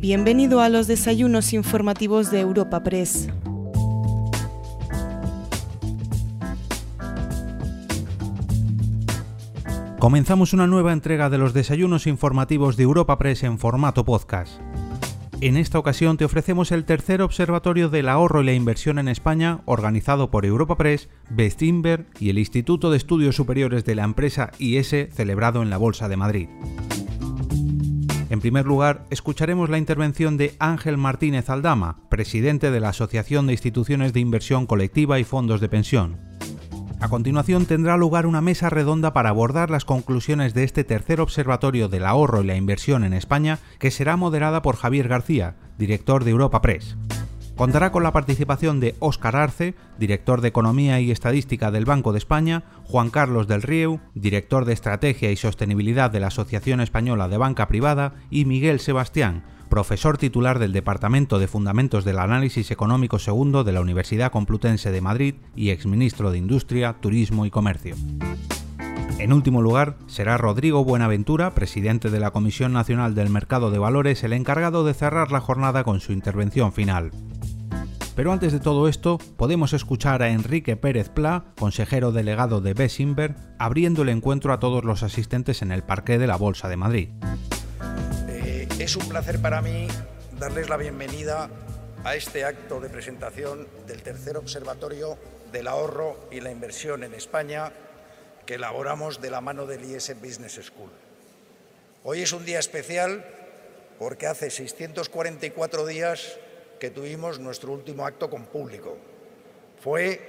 Bienvenido a los desayunos informativos de Europa Press. Comenzamos una nueva entrega de los desayunos informativos de Europa Press en formato podcast. En esta ocasión te ofrecemos el tercer observatorio del ahorro y la inversión en España, organizado por Europa Press, Bestinver y el Instituto de Estudios Superiores de la empresa IS, celebrado en la Bolsa de Madrid. En primer lugar, escucharemos la intervención de Ángel Martínez Aldama, presidente de la Asociación de Instituciones de Inversión Colectiva y Fondos de Pensión. A continuación tendrá lugar una mesa redonda para abordar las conclusiones de este tercer observatorio del ahorro y la inversión en España, que será moderada por Javier García, director de Europa Press. Contará con la participación de Óscar Arce, director de Economía y Estadística del Banco de España, Juan Carlos del Rieu, director de Estrategia y Sostenibilidad de la Asociación Española de Banca Privada, y Miguel Sebastián, profesor titular del Departamento de Fundamentos del Análisis Económico II de la Universidad Complutense de Madrid y exministro de Industria, Turismo y Comercio. En último lugar, será Rodrigo Buenaventura, presidente de la Comisión Nacional del Mercado de Valores, el encargado de cerrar la jornada con su intervención final. Pero antes de todo esto, podemos escuchar a Enrique Pérez Pla, consejero delegado de Bessinver, abriendo el encuentro a todos los asistentes en el Parque de la Bolsa de Madrid. Es un placer para mí darles la bienvenida a este acto de presentación del tercer observatorio del ahorro y la inversión en España que elaboramos de la mano del IS Business School. Hoy es un día especial porque hace 644 días que tuvimos nuestro último acto con público. Fue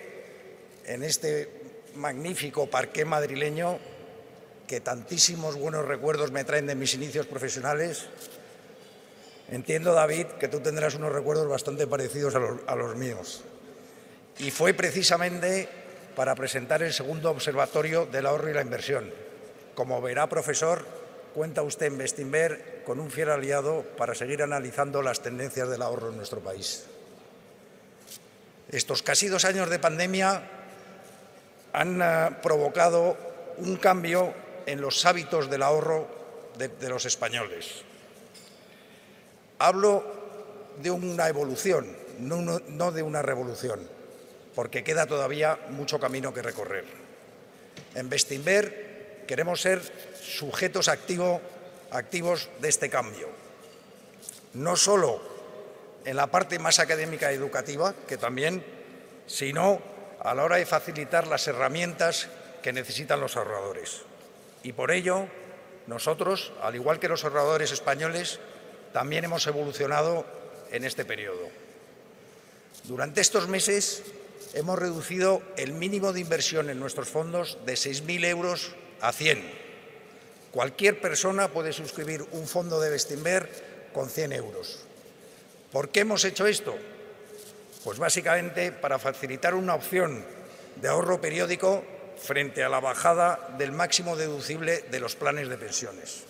en este magnífico parque madrileño que tantísimos buenos recuerdos me traen de mis inicios profesionales Entiendo, David, que tú tendrás unos recuerdos bastante parecidos a los, míos. Y fue precisamente para presentar el segundo observatorio del ahorro y la inversión. Como verá, profesor, cuenta usted en Bestinver con un fiel aliado para seguir analizando las tendencias del ahorro en nuestro país. Estos casi dos años de pandemia han eh, provocado un cambio en los hábitos del ahorro de los españoles. Hablo de una evolución, no, de una revolución, porque queda todavía mucho camino que recorrer. En Bestinver queremos ser sujetos activos de este cambio, no solo en la parte más académica y educativa, que también, sino a la hora de facilitar las herramientas que necesitan los ahorradores. Y por ello, nosotros, al igual que los ahorradores españoles, también hemos evolucionado en este periodo. Durante estos meses hemos reducido el mínimo de inversión en nuestros fondos de 6.000 euros a 100. Cualquier persona puede suscribir un fondo de Bestinver con 100 euros. ¿Por qué hemos hecho esto? Pues básicamente para facilitar una opción de ahorro periódico frente a la bajada del máximo deducible de los planes de pensiones.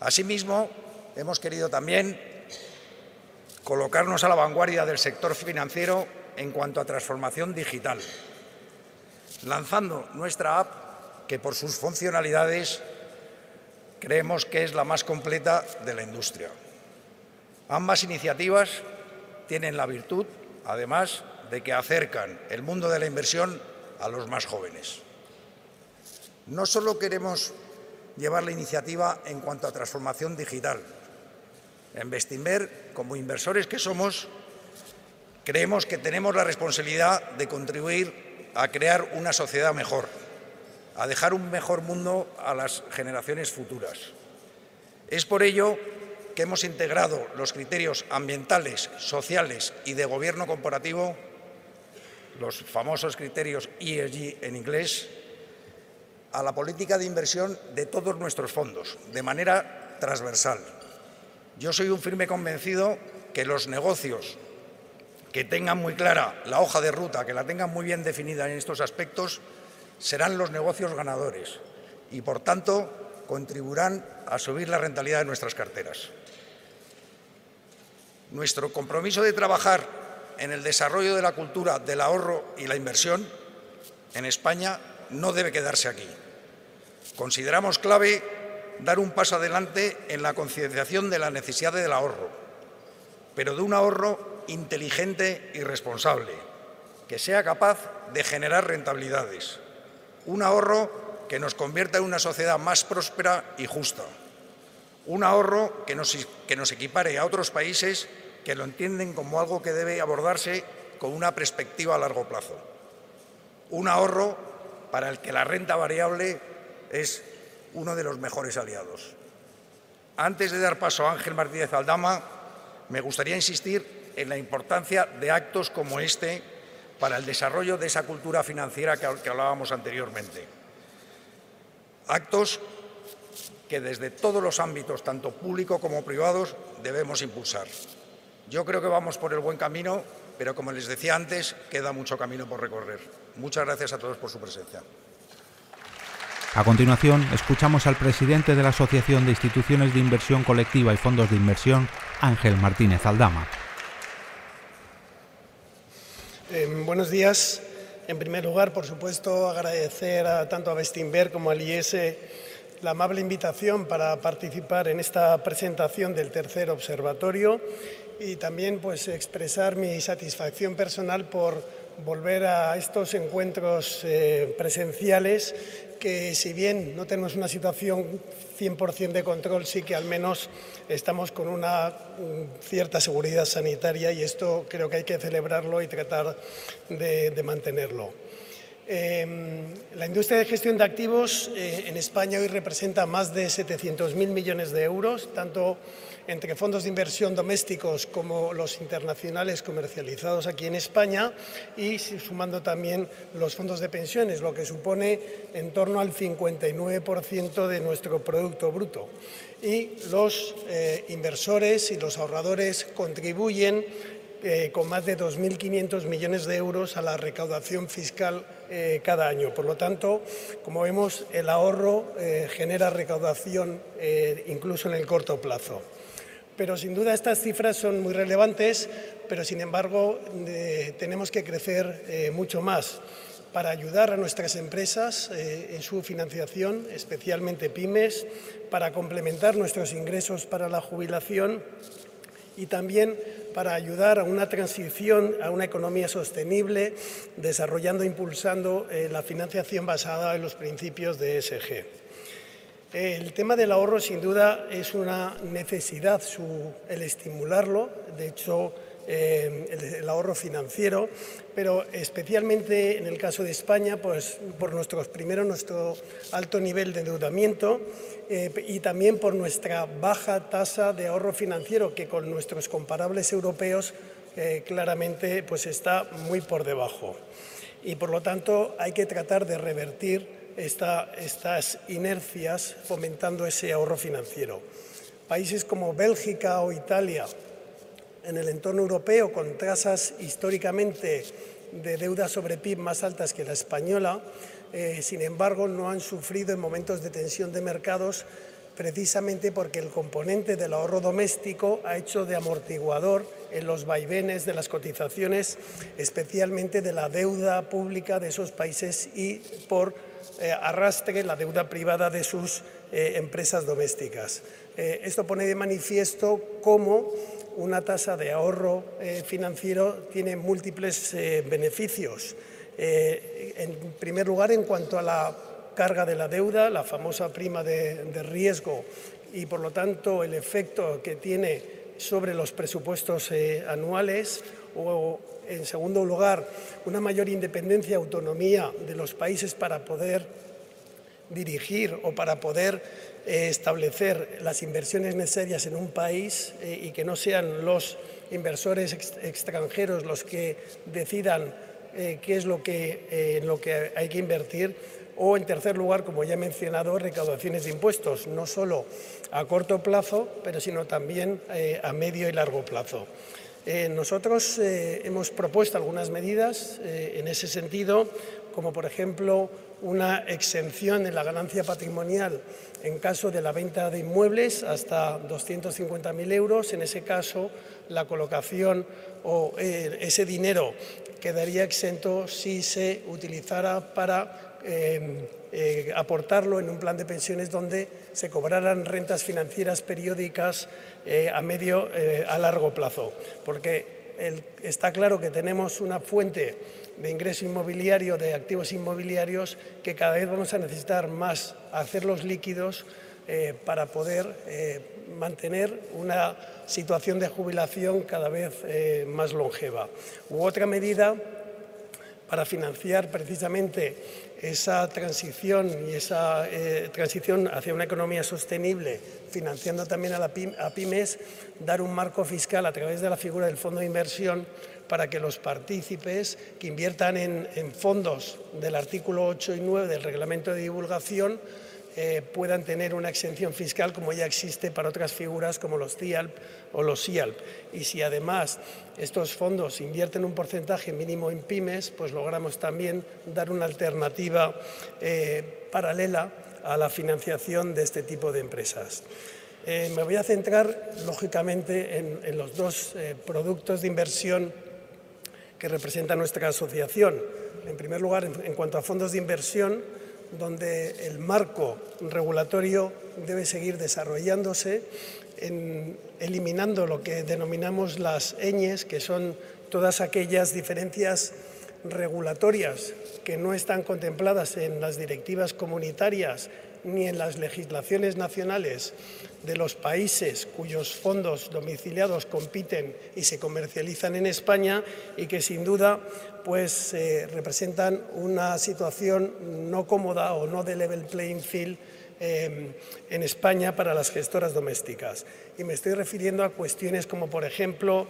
Asimismo, hemos querido también colocarnos a la vanguardia del sector financiero en cuanto a transformación digital, lanzando nuestra app que por sus funcionalidades creemos que es la más completa de la industria. Ambas iniciativas tienen la virtud, además, de que acercan el mundo de la inversión a los más jóvenes. No solo queremos llevar la iniciativa en cuanto a transformación digital, en Bestinver, como inversores que somos, creemos que tenemos la responsabilidad de contribuir a crear una sociedad mejor, a dejar un mejor mundo a las generaciones futuras. Es por ello que hemos integrado los criterios ambientales, sociales y de gobierno corporativo, los famosos criterios ESG en inglés, a la política de inversión de todos nuestros fondos, de manera transversal. Yo soy un firme convencido que los negocios que tengan muy clara la hoja de ruta, que la tengan muy bien definida en estos aspectos, serán los negocios ganadores y, por tanto, contribuirán a subir la rentabilidad de nuestras carteras. Nuestro compromiso de trabajar en el desarrollo de la cultura del ahorro y la inversión en España no debe quedarse aquí. Consideramos clave dar un paso adelante en la concienciación de la necesidad del ahorro, pero de un ahorro inteligente y responsable, que sea capaz de generar rentabilidades. Un ahorro que nos convierta en una sociedad más próspera y justa. Un ahorro que nos, que nos equipare a otros países que lo entienden como algo que debe abordarse con una perspectiva a largo plazo. Un ahorro para el que la renta variable es uno de los mejores aliados. Antes de dar paso a Ángel Martínez Aldama, me gustaría insistir en la importancia de actos como este para el desarrollo de esa cultura financiera que, hablábamos anteriormente. Actos que desde todos los ámbitos, tanto público como privados, debemos impulsar. Yo creo que vamos por el buen camino, pero como les decía antes, queda mucho camino por recorrer. Muchas gracias a todos por su presencia. A continuación, escuchamos al presidente de la Asociación de Instituciones de Inversión Colectiva y Fondos de Inversión, Ángel Martínez Aldama. Eh, buenos días. En primer lugar, por supuesto, agradecer a, tanto a Bestinberg como al IES la amable invitación para participar en esta presentación del tercer observatorio y también pues, expresar mi satisfacción personal por volver a estos encuentros eh, presenciales que si bien no tenemos una situación 100% de control, sí que al menos estamos con una cierta seguridad sanitaria y esto creo que hay que celebrarlo y tratar de, mantenerlo. Em, la industria de gestión de activos eh, en España hoy representa más de 700.000 millones de euros, tanto entre fondos de inversión domésticos como los internacionales comercializados aquí en España y sumando también los fondos de pensiones, lo que supone en torno al 59% de nuestro Producto Bruto. Y los eh, inversores y los ahorradores contribuyen eh, con más de 2.500 millones de euros a la recaudación fiscal eh, cada año. Por lo tanto, como vemos, el ahorro genera recaudación incluso en el corto plazo. Pero sin duda estas cifras son muy relevantes, pero sin embargo eh, tenemos que crecer eh, mucho más para ayudar a nuestras empresas eh, en su financiación, especialmente pymes, para complementar nuestros ingresos para la jubilación y también para ayudar a una transición a una economía sostenible, desarrollando e impulsando la financiación basada en los principios de ESG. El tema del ahorro sin duda es una necesidad el estimularlo, de hecho eh, el, ahorro financiero, pero especialmente en el caso de España, pues por nuestro, primero nuestro alto nivel de endeudamiento eh, y también por nuestra baja tasa de ahorro financiero, que con nuestros comparables europeos eh, claramente pues está muy por debajo. Y por lo tanto hay que tratar de revertir estas inercias fomentando ese ahorro financiero. Países como Bélgica o Italia, en el entorno europeo, con tasas históricamente de deuda sobre PIB más altas que la española, eh, sin embargo, no han sufrido en momentos de tensión de mercados precisamente porque el componente del ahorro doméstico ha hecho de amortiguador en los vaivenes de las cotizaciones, especialmente de la deuda pública de esos países y por eh, arrastre la deuda privada de sus eh, empresas domésticas. Eh, esto pone de manifiesto cómo una tasa de ahorro financiero tiene múltiples beneficios. en primer lugar, en cuanto a la carga de la deuda, la famosa prima de, de riesgo y, por lo tanto, el efecto que tiene sobre los presupuestos anuales o en segundo lugar, una mayor independencia y autonomía de los países para poder dirigir o para poder eh, establecer las inversiones necesarias en un país eh, y que no sean los inversores extranjeros los que decidan eh, qué es lo que, en lo que hay que invertir. O, en tercer lugar, como ya he mencionado, recaudaciones de impuestos, no solo a corto plazo, pero sino también a medio y largo plazo. Eh, nosotros eh, hemos propuesto algunas medidas eh, en ese sentido, como por ejemplo una exención en la ganancia patrimonial en caso de la venta de inmuebles hasta 250.000 euros. En ese caso, la colocación o ese dinero quedaría exento si se utilizara para eh, eh, aportarlo en un plan de pensiones donde se cobraran rentas financieras periódicas eh, a medio, a largo plazo. Porque está claro que tenemos una fuente de ingreso inmobiliario, de activos inmobiliarios, que cada vez vamos a necesitar más hacerlos líquidos para poder mantener una situación de jubilación cada vez más longeva. U otra medida para financiar precisamente esa transición y esa eh, transición hacia una economía sostenible, financiando también a, la pymes, dar un marco fiscal a través de la figura del fondo de inversión para que los partícipes que inviertan en, en fondos del artículo 8 y 9 del reglamento de divulgación eh, puedan tener una exención fiscal como ya existe para otras figuras como los CIALP o los SIALP. Y si además estos fondos invierten un porcentaje mínimo en pymes, pues logramos también dar una alternativa eh, paralela a la financiación de este tipo de empresas. Eh, me voy a centrar, lógicamente, en, los dos productos de inversión que representa nuestra asociación. En primer lugar, en cuanto a fondos de inversión, donde el marco regulatorio debe seguir desarrollándose, eliminando lo que denominamos las eñes, que son todas aquellas diferencias regulatorias que no están contempladas en las directivas comunitarias ni en las legislaciones nacionales de los países cuyos fondos domiciliados compiten y se comercializan en España y que sin duda pues eh, representan una situación no cómoda o no de level playing field eh, en España para las gestoras domésticas. Y me estoy refiriendo a cuestiones como, por ejemplo,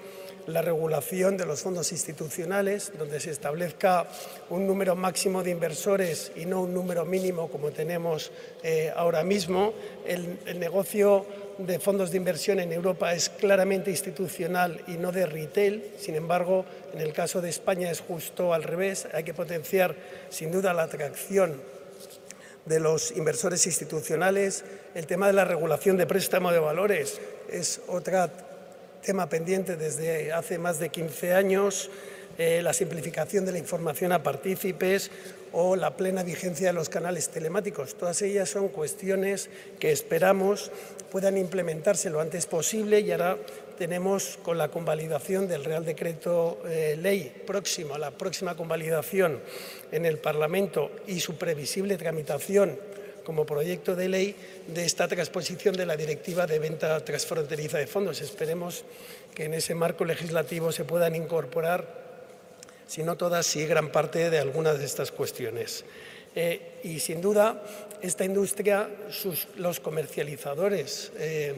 la regulación de los fondos institucionales, donde se establezca un número máximo de inversores y no un número mínimo como tenemos eh, ahora mismo. El, el negocio de fondos de inversión en Europa es claramente institucional y no de retail. Sin embargo, en el caso de España es justo al revés. Hay que potenciar, sin duda, la atracción de los inversores institucionales. El tema de la regulación de préstamo de valores es otro tema pendiente desde hace más de 15 años. Eh, la simplificación de la información a partícipes o la plena vigencia de los canales telemáticos. Todas ellas son cuestiones que esperamos puedan implementarse lo antes posible y ahora tenemos con la convalidación del Real Decreto eh, Ley próximo, la próxima convalidación en el Parlamento y su previsible tramitación como proyecto de ley de esta transposición de la Directiva de Venta Transfronteriza de Fondos. Esperemos que en ese marco legislativo se puedan incorporar si no todas, sí gran parte de algunas de estas cuestiones. Eh, y sin duda, esta industria, los comercializadores eh,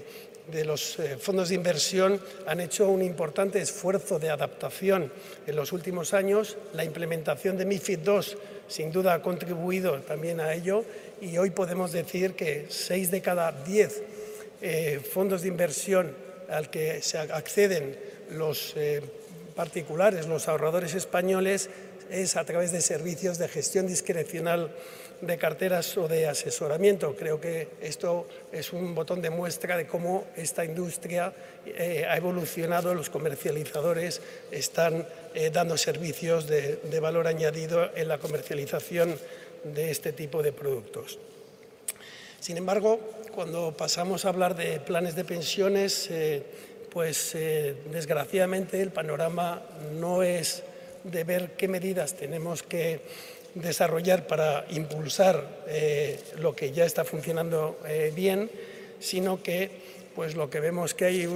de los eh, fondos de inversión han hecho un importante esfuerzo de adaptación en los últimos años. La implementación de MIFID II sin duda ha contribuido también a ello y hoy podemos decir que seis de cada diez fondos de inversión al que se acceden los particulares, los ahorradores españoles, es a través de servicios de gestión discrecional de carteras o de asesoramiento. Creo que esto es un botón de muestra de cómo esta industria eh, ha evolucionado, los comercializadores están eh, dando servicios de, valor añadido en la comercialización de este tipo de productos. Sin embargo, cuando pasamos a hablar de planes de pensiones, eh, pues desgraciadamente el panorama no es de ver qué medidas tenemos que desarrollar para impulsar eh, lo que ya está funcionando eh, bien, sino que pues lo que vemos que hay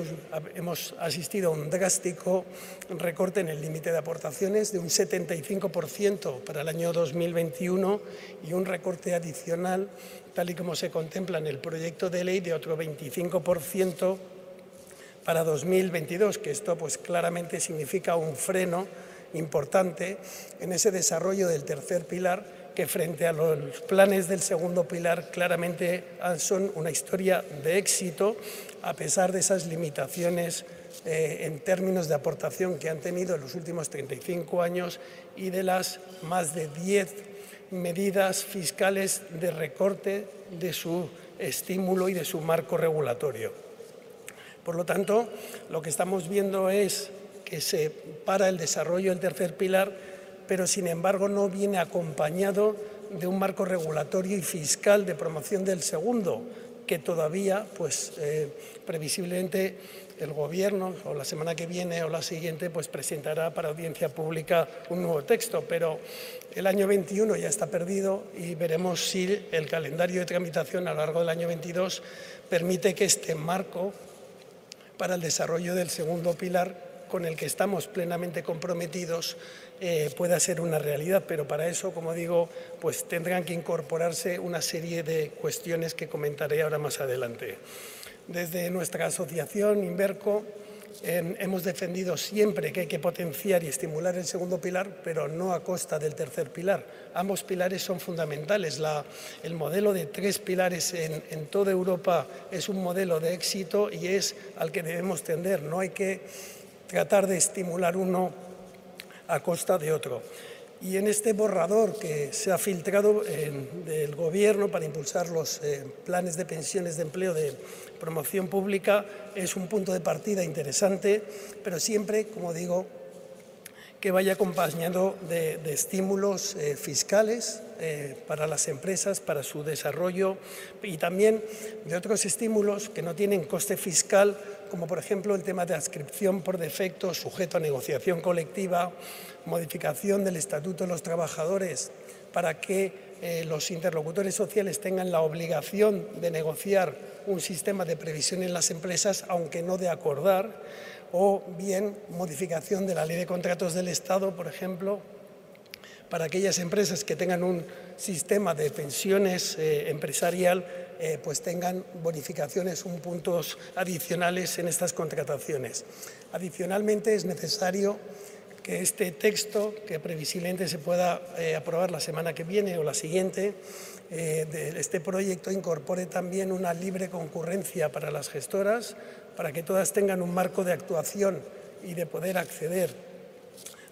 hemos asistido a un drástico recorte en el límite de aportaciones de un 75% para el año 2021 y un recorte adicional, tal y como se contempla en el proyecto de ley, de otro 25% para 2022, que esto pues claramente significa un freno importante en ese desarrollo del tercer pilar que frente a los planes del segundo pilar claramente son una historia de éxito a pesar de esas limitaciones eh, en términos de aportación que han tenido en los últimos 35 años y de las más de 10 medidas fiscales de recorte de su estímulo y de su marco regulatorio. Por lo tanto, lo que estamos viendo es que se para el desarrollo del tercer pilar, pero sin embargo no viene acompañado de un marco regulatorio y fiscal de promoción del segundo, que todavía, pues, eh, previsiblemente el Gobierno o la semana que viene o la siguiente pues presentará para audiencia pública un nuevo texto, pero el año 21 ya está perdido y veremos si el calendario de tramitación a lo largo del año 22 permite que este marco para el desarrollo del segundo pilar con el que estamos plenamente comprometidos eh, pueda ser una realidad, pero para eso, como digo, pues tendrán que incorporarse una serie de cuestiones que comentaré ahora más adelante. Desde nuestra asociación, Inverco, hemos defendido siempre que hay que potenciar y estimular el segundo pilar, pero no a costa del tercer pilar. Ambos pilares son fundamentales. el modelo de tres pilares en, en, toda Europa es un modelo de éxito y es al que debemos tender. No hay que tratar de estimular uno a costa de otro. Y en este borrador que se ha filtrado del Gobierno para impulsar los eh, planes de pensiones de empleo de promoción pública es un punto de partida interesante, pero siempre, como digo, que vaya acompañado de, estímulos eh, fiscales eh, para las empresas, para su desarrollo y también de otros estímulos que no tienen coste fiscal, como por ejemplo el tema de adscripción por defecto sujeto a negociación colectiva, modificación del Estatuto de los Trabajadores para que eh, los interlocutores sociales tengan la obligación de negociar un sistema de previsión en las empresas, aunque no de acordar, o bien modificación de la ley de contratos del Estado, por ejemplo, para aquellas empresas que tengan un sistema de pensiones eh, empresarial, eh, pues tengan bonificaciones, un puntos adicionales en estas contrataciones. Adicionalmente es necesario que este texto, que previsiblemente se pueda eh, aprobar la semana que viene o la siguiente, de este proyecto incorpore también una libre concurrencia para las gestoras, para que todas tengan un marco de actuación y de poder acceder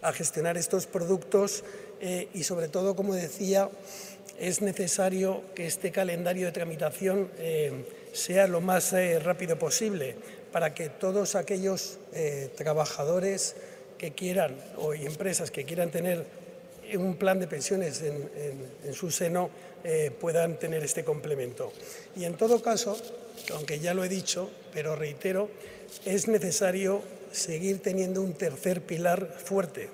a gestionar estos productos eh, y sobre todo, como decía, es necesario que este calendario de tramitación eh, sea lo más eh, rápido posible para que todos aquellos trabajadores que quieran o empresas que quieran tener un plan de pensiones en su seno puedan tener este complemento. Y en todo caso, aunque ya lo he dicho, pero reitero, es necesario seguir teniendo un tercer pilar fuerte.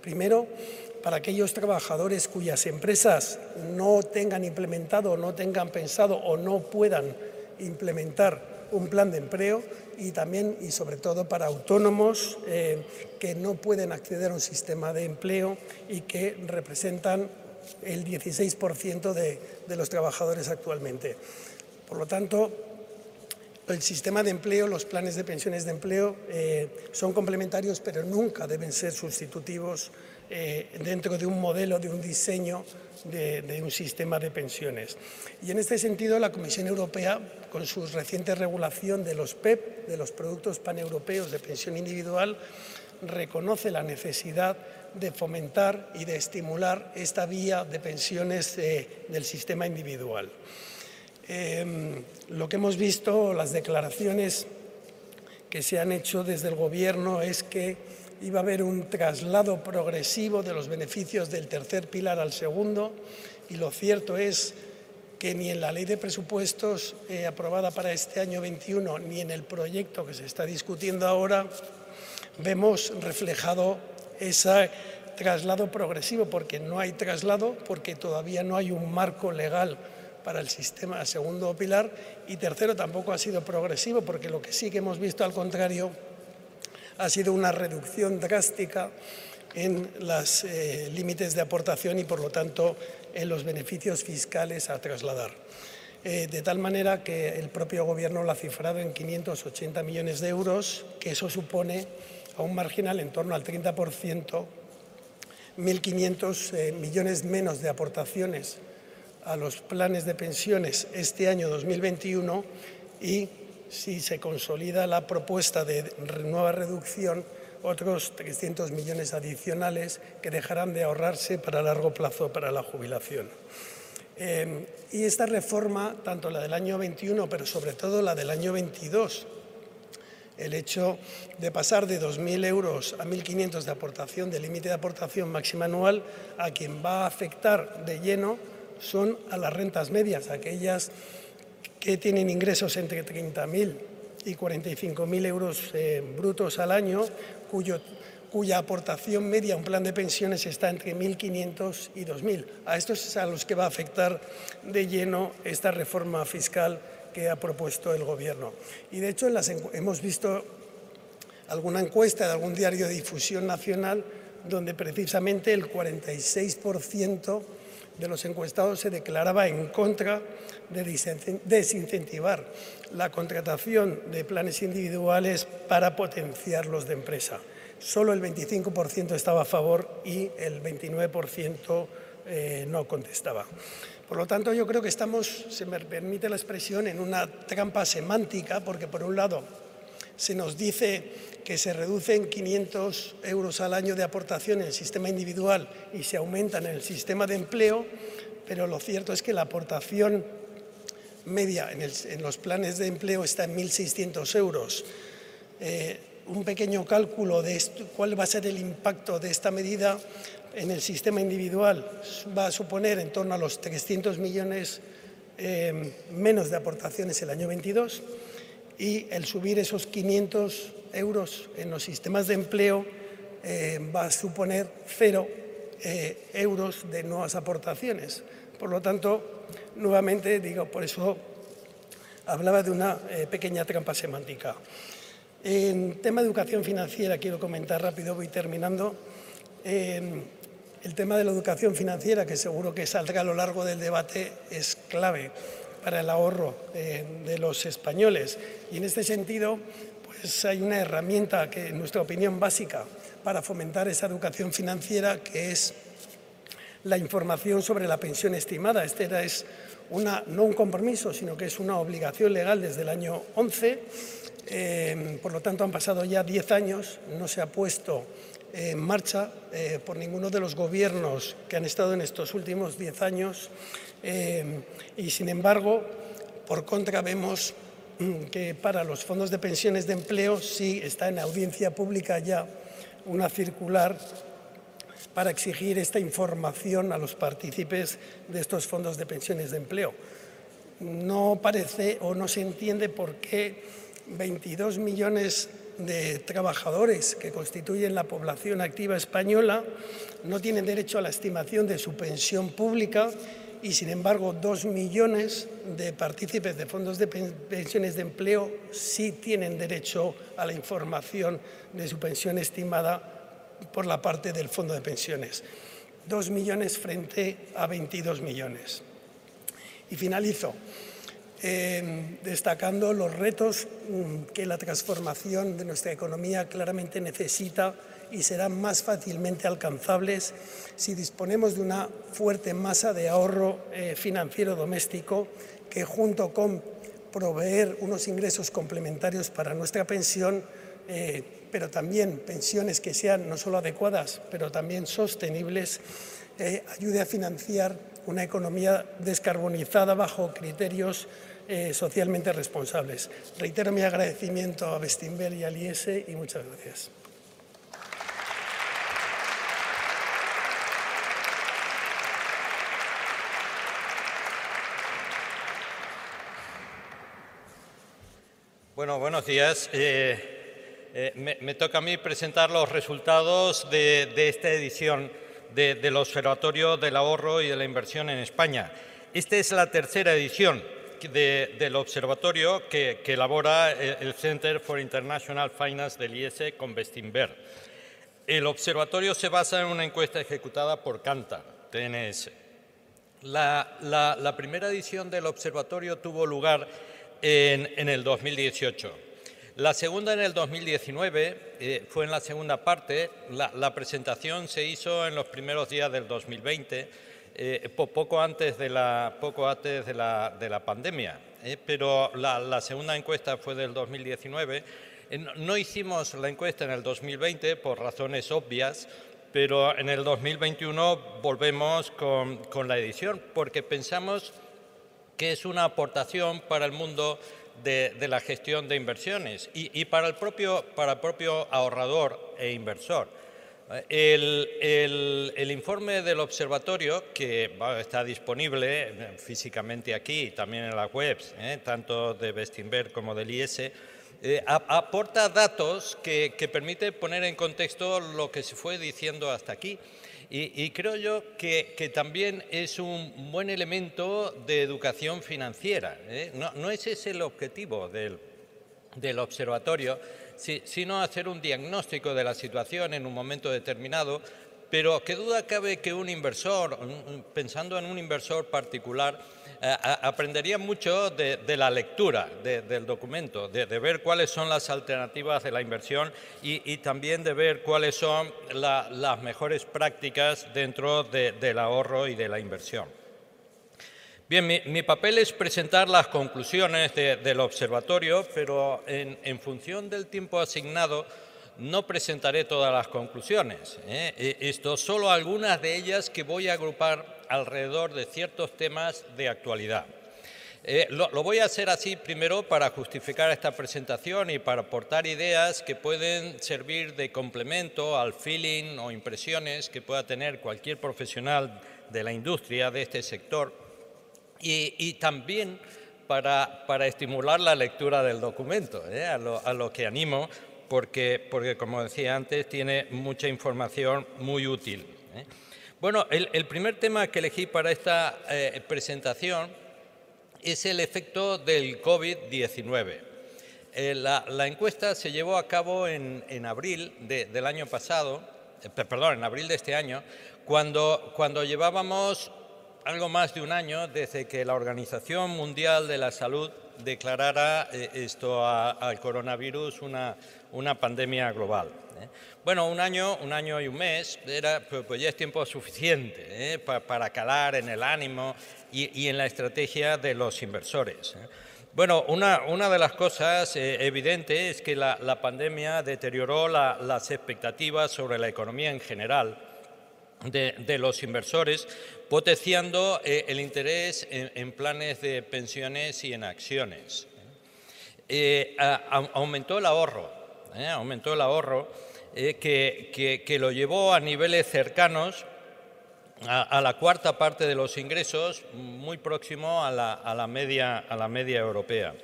Primero, para aquellos trabajadores cuyas empresas no tengan implementado, no tengan pensado o no puedan implementar un plan de empleo y también y sobre todo para autónomos eh, que no pueden acceder a un sistema de empleo y que representan el 16% de, los trabajadores actualmente. Por lo tanto, el sistema de empleo, los planes de pensiones de empleo eh, son complementarios, pero nunca deben ser sustitutivos eh, dentro de un modelo, de un diseño de, un sistema de pensiones. Y en este sentido, la Comisión Europea, con su reciente regulación de los PEP, e de los productos paneuropeos de pensión individual, reconoce la necesidad de fomentar y de estimular esta vía de pensiones eh, del sistema individual. Em, lo que hemos visto, las declaraciones que se han hecho desde el Gobierno es que iba a haber un traslado progresivo de los beneficios del tercer pilar al segundo y lo cierto es que ni en la ley de presupuestos eh, aprobada para este año 21 ni en el proyecto que se está discutiendo ahora vemos reflejado ese traslado progresivo, porque no hay traslado, porque todavía no hay un marco legal para el sistema segundo pilar y tercero tampoco ha sido progresivo porque lo que sí que hemos visto al contrario ha sido una reducción drástica en los eh, límites de aportación y por lo tanto en los beneficios fiscales a trasladar. Eh, de tal manera que el propio Gobierno lo ha cifrado en 580 millones de euros, que eso supone a un marginal en torno al 30%, 1.500 eh, millones menos de aportaciones a los planes de pensiones este año 2021 y si se consolida la propuesta de nueva reducción, otros 300 millones adicionales que dejarán de ahorrarse para largo plazo para la jubilación. Eh, y esta reforma, tanto la del año 21, pero sobre todo la del año 22, el hecho de pasar de 2.000 euros a 1.500 de aportación, de límite de aportación máxima anual, a quien va a afectar de lleno son a las rentas medias, aquellas que tienen ingresos entre 30.000 y 45.000 euros eh, brutos al año, cuya aportación media a un plan de pensiones está entre 1.500 y 2.000. A estos es a los que va a afectar de lleno esta reforma fiscal que ha propuesto el Gobierno. Y de hecho hemos visto alguna encuesta de algún diario de difusión nacional donde precisamente el 46% de los encuestados se declaraba en contra de desincentivar la contratación de planes individuales para potenciar los de empresa solo el 25% estaba a favor y el 29% eh, no contestaba. Por lo tanto, yo creo que estamos, se me permite la expresión, en una trampa semántica, porque por un lado se nos dice que se reducen 500 euros al año de aportación en el sistema individual y se aumentan en el sistema de empleo, pero lo cierto es que la aportación media en, los planes de empleo está en 1.600 euros. Eh, un pequeño cálculo de cuál va a ser el impacto de esta medida en el sistema individual va a suponer en torno a los 300 millones eh, menos de aportaciones el año 22 y el subir esos 500 euros en los sistemas de empleo eh, va a suponer cero eh, euros de nuevas aportaciones. Por lo tanto, nuevamente digo, por eso hablaba de una pequeña trampa semántica. En tema de educación financiera, quiero comentar rápido, voy terminando. Em, el tema de la educación financiera, que seguro que saldrá a lo largo del debate, es clave para el ahorro de, los españoles. Y en este sentido, pues hay una herramienta que, en nuestra opinión, básica para fomentar esa educación financiera, que es la información sobre la pensión estimada. Este es una, no un compromiso, sino que es una obligación legal desde el año 11 eh, por lo tanto, han pasado ya 10 años, no se ha puesto en marcha eh, por ninguno de los gobiernos que han estado en estos últimos 10 años eh, y, sin embargo, por contra, vemos mm, que para los fondos de pensiones de empleo sí está en audiencia pública ya una circular para exigir esta información a los partícipes de estos fondos de pensiones de empleo. No parece o no se entiende por qué 22 millones de trabajadores que constituyen la población activa española no tienen derecho a la estimación de su pensión pública y, sin embargo, dos millones de partícipes de fondos de pensiones de empleo sí tienen derecho a la información de su pensión estimada por la parte del fondo de pensiones. Dos millones frente a 22 millones. Y finalizo destacando los retos mm, que la transformación de nuestra economía claramente necesita y serán más fácilmente alcanzables si disponemos de una fuerte masa de ahorro eh, financiero doméstico que junto con proveer unos ingresos complementarios para nuestra pensión, eh, pero también pensiones que sean no solo adecuadas, pero también sostenibles, eh, ayude a financiar una economía descarbonizada bajo criterios socialmente responsables. Reitero mi agradecimiento a Bestinver y al IES y muchas gracias. Bueno, buenos días. Eh, eh, me, toca a mí presentar los resultados de, esta edición del Observatorio del Ahorro y de la Inversión en España. Esta es la tercera edición del observatorio que, elabora el Center for International Finance del IES con Bestinver. El observatorio se basa en una encuesta ejecutada por Canta, TNS. La, primera edición del observatorio tuvo lugar en, el 2018. La segunda en el 2019 eh, fue en la segunda parte. La, la presentación se hizo en los primeros días del 2020 eh, poco antes de la, poco antes de la, de la pandemia, ¿eh? pero la, segunda encuesta fue del 2019. Eh, no hicimos la encuesta en el 2020 por razones obvias, pero en el 2021 volvemos con, con la edición porque pensamos que es una aportación para el mundo de, la gestión de inversiones y, para, el propio, para propio ahorrador e inversor. El, informe del observatorio, que está disponible eh, físicamente aquí y también en las webs, eh, tanto de Bestinberg como del IS, eh, aporta datos que, que permiten poner en contexto lo que se fue diciendo hasta aquí. Y, creo yo que, también es un buen elemento de educación financiera. No, no ese es el objetivo del, observatorio, sino hacer un diagnóstico de la situación en un momento determinado, pero qué duda cabe que un inversor, pensando en un inversor particular, eh, aprendería mucho de, la lectura del documento, de, ver cuáles son las alternativas de la inversión y, también de ver cuáles son las mejores prácticas dentro del ahorro y de la inversión. Bien, mi, papel es presentar las conclusiones del observatorio, pero en, función del tiempo asignado no presentaré todas las conclusiones. ¿eh? E, esto, solo algunas de ellas que voy a agrupar alrededor de ciertos temas de actualidad. Eh, lo, voy a hacer así primero para justificar esta presentación y para aportar ideas que pueden servir de complemento al feeling o impresiones que pueda tener cualquier profesional de la industria de este sector y, también para, para, estimular la lectura del documento, ¿eh? a, lo, que animo, porque, porque, como decía antes, tiene mucha información muy útil. ¿eh? Bueno, el, primer tema que elegí para esta eh, presentación es el efecto del COVID-19. La, la, encuesta se llevó a cabo en, abril del año pasado, perdón, en abril de este año, cuando, cuando llevábamos algo más de un año desde que la Organización Mundial de la Salud declarara eh, esto al coronavirus una, una pandemia global. ¿Eh? Bueno, un año, un año y un mes, era, pues, pues ya es tiempo suficiente ¿eh? para, calar en el ánimo y, en la estrategia de los inversores. Bueno, una, una, de las cosas evidentes es que la, la pandemia deterioró las expectativas sobre la economía en general de, los inversores, potenciando eh, el interés en, planes de pensiones y en acciones. Eh, aumentó el ahorro, eh, aumentó el ahorro que, que, lo llevó a niveles cercanos a, la cuarta parte de los ingresos, muy próximo a la, a la, media, a la media europea.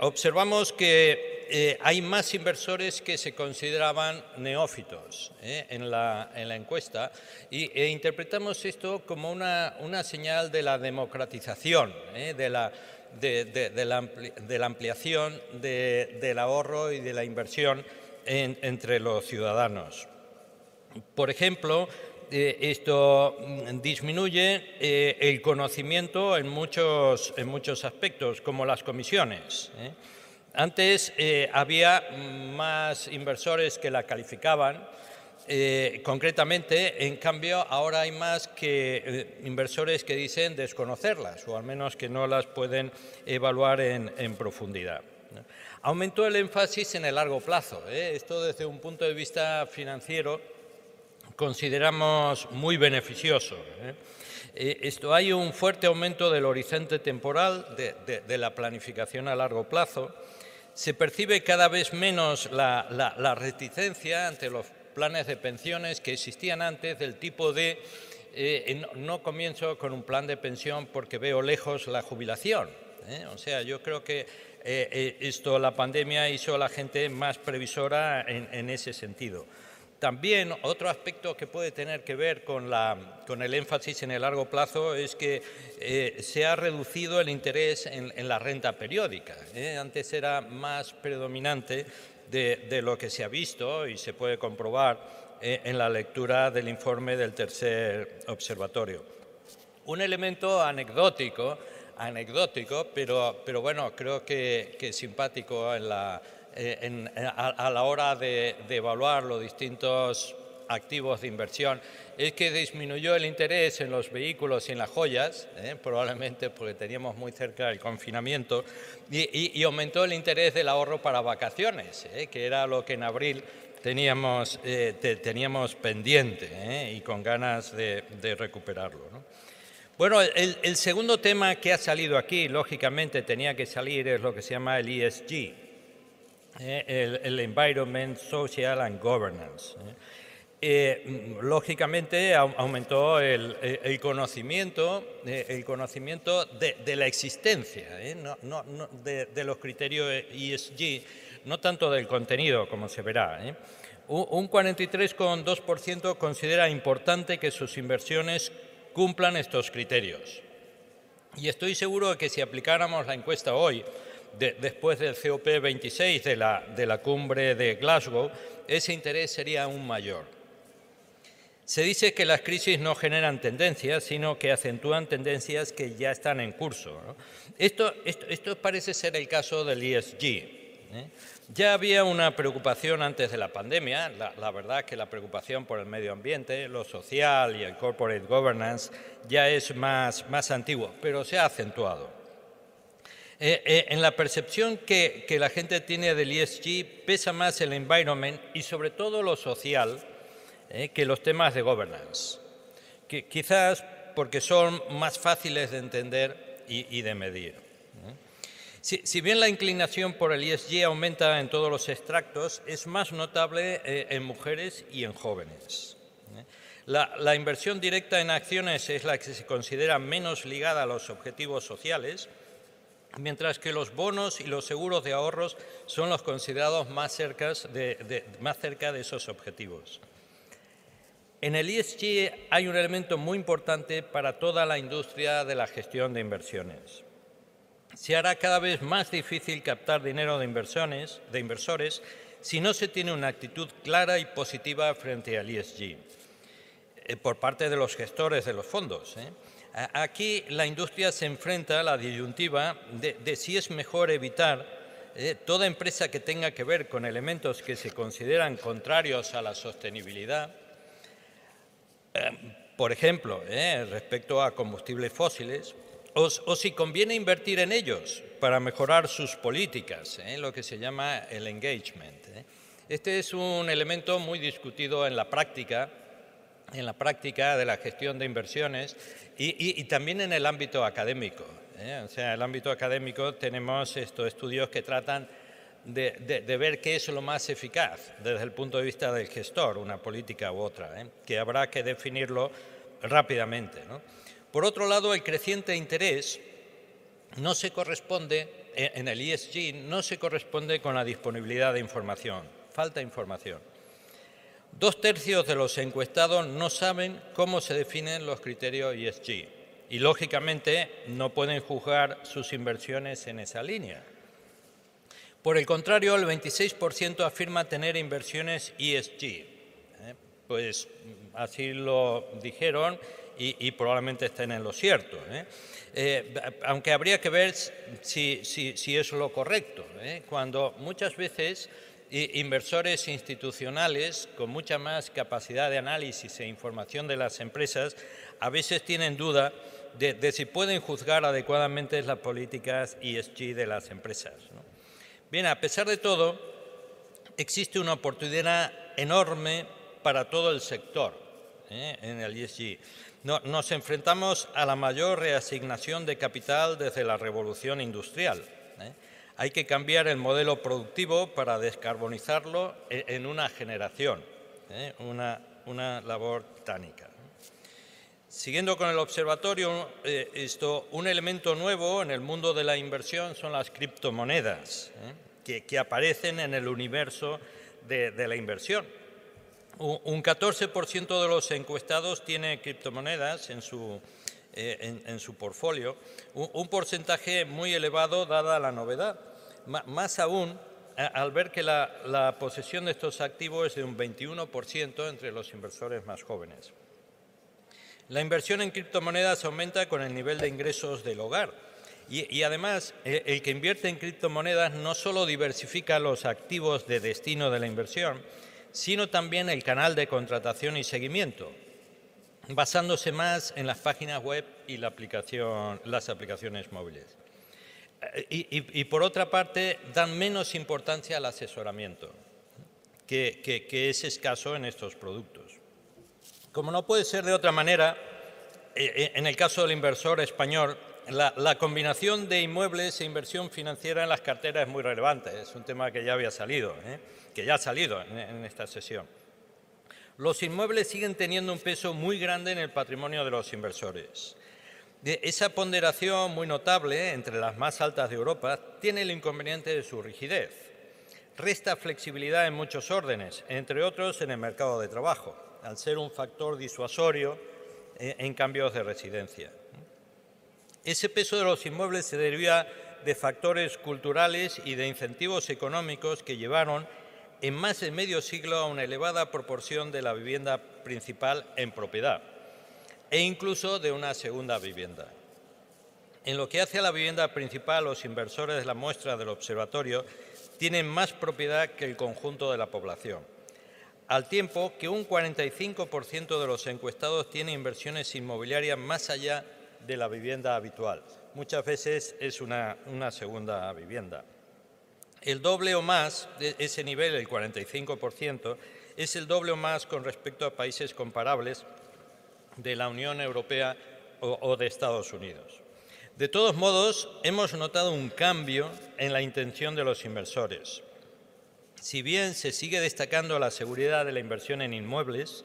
observamos que eh, hay más inversores que se consideraban neófitos eh, en, la, encuesta y, e interpretamos esto como una, señal de la democratización, eh, de, la, de, la ampliación del ahorro y de la inversión entre los ciudadanos. Por ejemplo, esto mm, disminuye el conocimiento en muchos, en muchos aspectos, como las comisiones. Antes eh, había más inversores que la calificaban, eh, concretamente, en cambio, ahora hay más que eh, inversores que dicen desconocerlas, o al menos que no las pueden evaluar en, profundidad. Aumentó el énfasis en el largo plazo. Esto desde un punto de vista financiero consideramos muy beneficioso. esto, hay un fuerte aumento del horizonte temporal de la planificación a largo plazo se percibe cada vez menos la, reticencia ante los planes de pensiones que existían antes del tipo de eh, no, comienzo con un plan de pensión porque veo lejos la jubilación. ¿eh? O sea, yo creo que eh, esto, la pandemia hizo a la gente más previsora en ese sentido. También otro aspecto que puede tener que ver con, el énfasis en el largo plazo es que eh, se ha reducido el interés en, la renta periódica. ¿eh? Antes era más predominante de, lo que se ha visto y se puede comprobar eh, en la lectura del informe del tercer observatorio. Un elemento anecdótico, anecdótico pero, bueno, creo que, que simpático en la eh, a, la hora de, evaluar los distintos activos de inversión. Es que disminuyó el interés en los vehículos y en las joyas, eh, probablemente porque teníamos muy cerca el confinamiento, y, aumentó el interés del ahorro para vacaciones, eh, que era lo que en abril teníamos, teníamos pendiente y con ganas de, recuperarlo. Bueno, el, segundo tema que ha salido aquí, lógicamente tenía que salir, es lo que se llama el ESG, eh, el, Environment, Social and Governance. Eh. Eh, lógicamente aumentó el, conocimiento, el conocimiento de, la existencia de, los criterios ESG, no tanto del contenido, como se verá. Un 43,2% considera importante que sus inversiones cumplan estos criterios. Y estoy seguro de que si aplicáramos la encuesta hoy, después del COP26 de la, de la cumbre de Glasgow, ese interés sería aún mayor. Se dice que las crisis no generan tendencias, sino que acentúan tendencias que ya están en curso. Esto, esto, esto, parece ser el caso del ESG. ¿eh? Ya había una preocupación antes de la pandemia, la, verdad que la preocupación por el medio ambiente, lo social y el corporate governance ya es más, más antiguo, pero se ha acentuado. Eh, eh, en la percepción que, que, la gente tiene del ESG pesa más el environment y sobre todo lo social eh, que los temas de governance, que, quizás porque son más fáciles de entender y, y de medir. Si, bien la inclinación por el ESG aumenta en todos los extractos, es más notable eh, en mujeres y en jóvenes. ¿eh? La, inversión directa en acciones es la que se considera menos ligada a los objetivos sociales, mientras que los bonos y los seguros de ahorros son los considerados más, más cerca de esos objetivos. En el ESG hay un elemento muy importante para toda la industria de la gestión de inversiones se hará cada vez más difícil captar dinero de, inversiones, de inversores si no se tiene una actitud clara y positiva frente al ESG eh, por parte de los gestores de los fondos. ¿eh? Aquí la industria se enfrenta a la disyuntiva de, si es mejor evitar eh, toda empresa que tenga que ver con elementos que se consideran contrarios a la sostenibilidad, por ejemplo, respecto a combustibles fósiles, o, si conviene invertir en ellos para mejorar sus políticas, ¿eh? lo que se llama el engagement. ¿eh? Este es un elemento muy discutido en la práctica, en la práctica de la gestión de inversiones y, también en el ámbito académico. ¿eh? O sea, en el ámbito académico tenemos estos estudios que tratan de, ver qué es lo más eficaz desde el punto de vista del gestor, una política u otra, que habrá que definirlo rápidamente. Por otro lado, el creciente interés no se corresponde, eh, en el ESG, no se corresponde con la disponibilidad de información. Falta información. Dos tercios de los encuestados no saben cómo se definen los criterios ESG y, lógicamente, no pueden juzgar sus inversiones en esa línea. Por el contrario, el 26% afirma tener inversiones ESG. ¿eh? Pues así lo dijeron y, probablemente estén en lo cierto. ¿eh? Eh, aunque habría que ver si, si, es lo correcto, ¿eh? cuando muchas veces inversores institucionales con mucha más capacidad de análisis e información de las empresas a veces tienen duda de, si pueden juzgar adecuadamente las políticas ESG de las empresas. Bien, a pesar de todo, existe una oportunidad enorme para todo el sector en el ESG nos enfrentamos a la mayor reasignación de capital desde la revolución industrial. ¿eh? Hay que cambiar el modelo productivo para descarbonizarlo e, en una generación, ¿eh? una, una, labor titánica. Siguiendo con el observatorio, eh, esto, un elemento nuevo en el mundo de la inversión son las criptomonedas, que, que, aparecen en el universo de la inversión. Un 14% de los encuestados tiene criptomonedas en su, eh, en, su portfolio, un, porcentaje muy elevado dada la novedad. más aún, al ver que la, la, posesión de estos activos es de un 21% entre los inversores más jóvenes. La inversión en criptomonedas aumenta con el nivel de ingresos del hogar. Y, y además, el, el que invierte en criptomonedas no solo diversifica los activos de destino de la inversión, sino también el canal de contratación y seguimiento, basándose más en las páginas web y las aplicaciones móviles. Eh, y, por otra parte, dan menos importancia al asesoramiento, que, es escaso en estos productos. Como no puede ser de otra manera, eh, en el caso del inversor español, la, combinación de inmuebles e inversión financiera en las carteras es muy relevante. Es un tema que ya había salido, ¿eh? Que ya ha salido en, esta sesión. Los inmuebles siguen teniendo un peso muy grande en el patrimonio de los inversores. esa ponderación muy notable, entre las más altas de Europa, tiene el inconveniente de su rigidez. Resta flexibilidad en muchos órdenes, entre otros en el mercado de trabajo, al ser un factor disuasorio eh, en cambios de residencia. Ese peso de los inmuebles se deriva de factores culturales y de incentivos económicos que llevaron en más de medio siglo a una elevada proporción de la vivienda principal en propiedad e incluso de una segunda vivienda. En lo que hace a la vivienda principal, los inversores de la muestra del observatorio tienen más propiedad que el conjunto de la población, al tiempo que un 45% de los encuestados tiene inversiones inmobiliarias más allá de la vivienda habitual. Muchas veces es una, segunda vivienda. El doble o más, de ese nivel, el 45%, es el doble o más con respecto a países comparables de la Unión Europea o, de Estados Unidos. De todos modos, hemos notado un cambio en la intención de los inversores. Si bien se sigue destacando la seguridad de la inversión en inmuebles,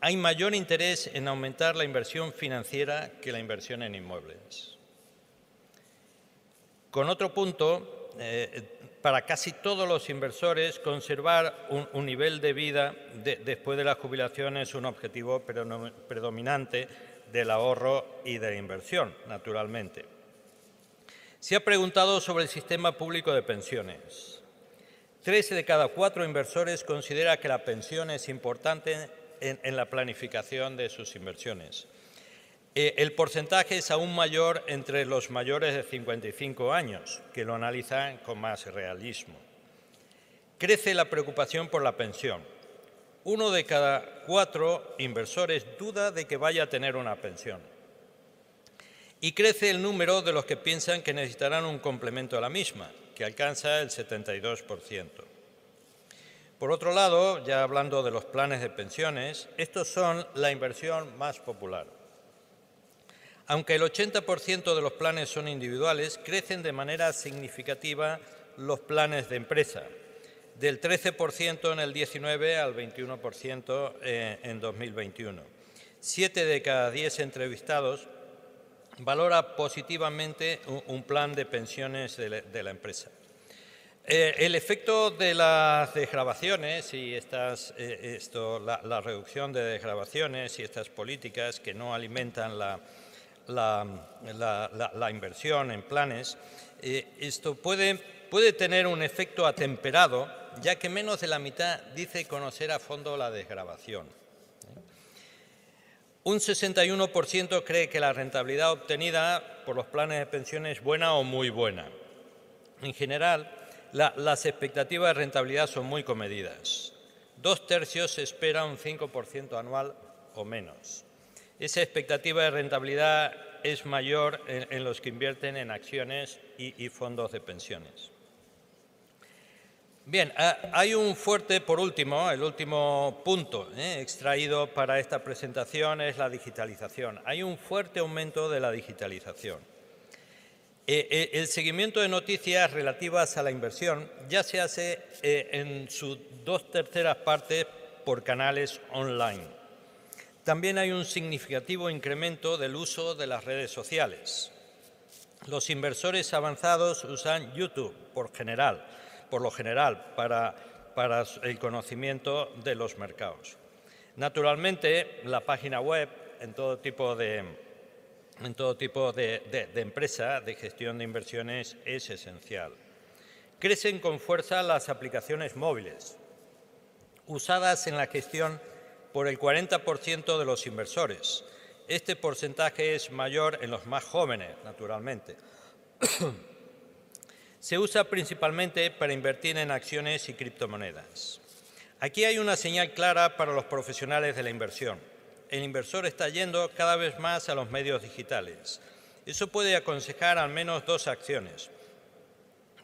hay mayor interés en aumentar la inversión financiera que la inversión en inmuebles. Con otro punto, eh, para casi todos los inversores, conservar un, nivel de vida después de la jubilación es un objetivo predominante del ahorro y de la inversión, naturalmente. Se ha preguntado sobre el sistema público de pensiones. Trece de cada cuatro inversores considera que la pensión es importante en, la planificación de sus inversiones. Eh, el porcentaje es aún mayor entre los mayores de 55 años, que lo analizan con más realismo. Crece la preocupación por la pensión. Uno de cada cuatro inversores duda de que vaya a tener una pensión. Y crece el número de los que piensan que necesitarán un complemento a la misma, que alcanza el 72%. Por otro lado, ya hablando de los planes de pensiones, estos son la inversión más popular. Aunque el 80% de los planes son individuales, crecen de manera significativa los planes de empresa, del 13% en el 19 al 21% eh, en 2021. Siete de cada diez entrevistados valora positivamente un plan de pensiones de la empresa. Eh, el efecto de las desgrabaciones y estas, eh, esto, la, reducción de desgrabaciones y estas políticas que no alimentan la, la, inversión en planes, eh, esto puede, puede tener un efecto atemperado, ya que menos de la mitad dice conocer a fondo la desgrabación. Un 61% cree que la rentabilidad obtenida por los planes de pensión es buena o muy buena. En general, las expectativas de rentabilidad son muy comedidas. Dos tercios esperan un 5% anual o menos. Esa expectativa de rentabilidad es mayor en, los que invierten en acciones y, fondos de pensiones. Bien, hay un fuerte, por último, el último punto eh, extraído para esta presentación es la digitalización. Hay un fuerte aumento de la digitalización. Eh, eh, el seguimiento de noticias relativas a la inversión ya se hace en sus dos terceras partes por canales online. También hay un significativo incremento del uso de las redes sociales. Los inversores avanzados usan YouTube por, general, por lo general para el conocimiento de los mercados. Naturalmente, la página web en todo tipo de, en todo tipo de, empresa de gestión de inversiones es esencial. Crecen con fuerza las aplicaciones móviles, usadas en la gestión por el 40% de los inversores. Este porcentaje es mayor en los más jóvenes, naturalmente. Se usa principalmente para invertir en acciones y criptomonedas. Aquí hay una señal clara para los profesionales de la inversión el inversor está yendo cada vez más a los medios digitales. Eso puede aconsejar al menos dos acciones.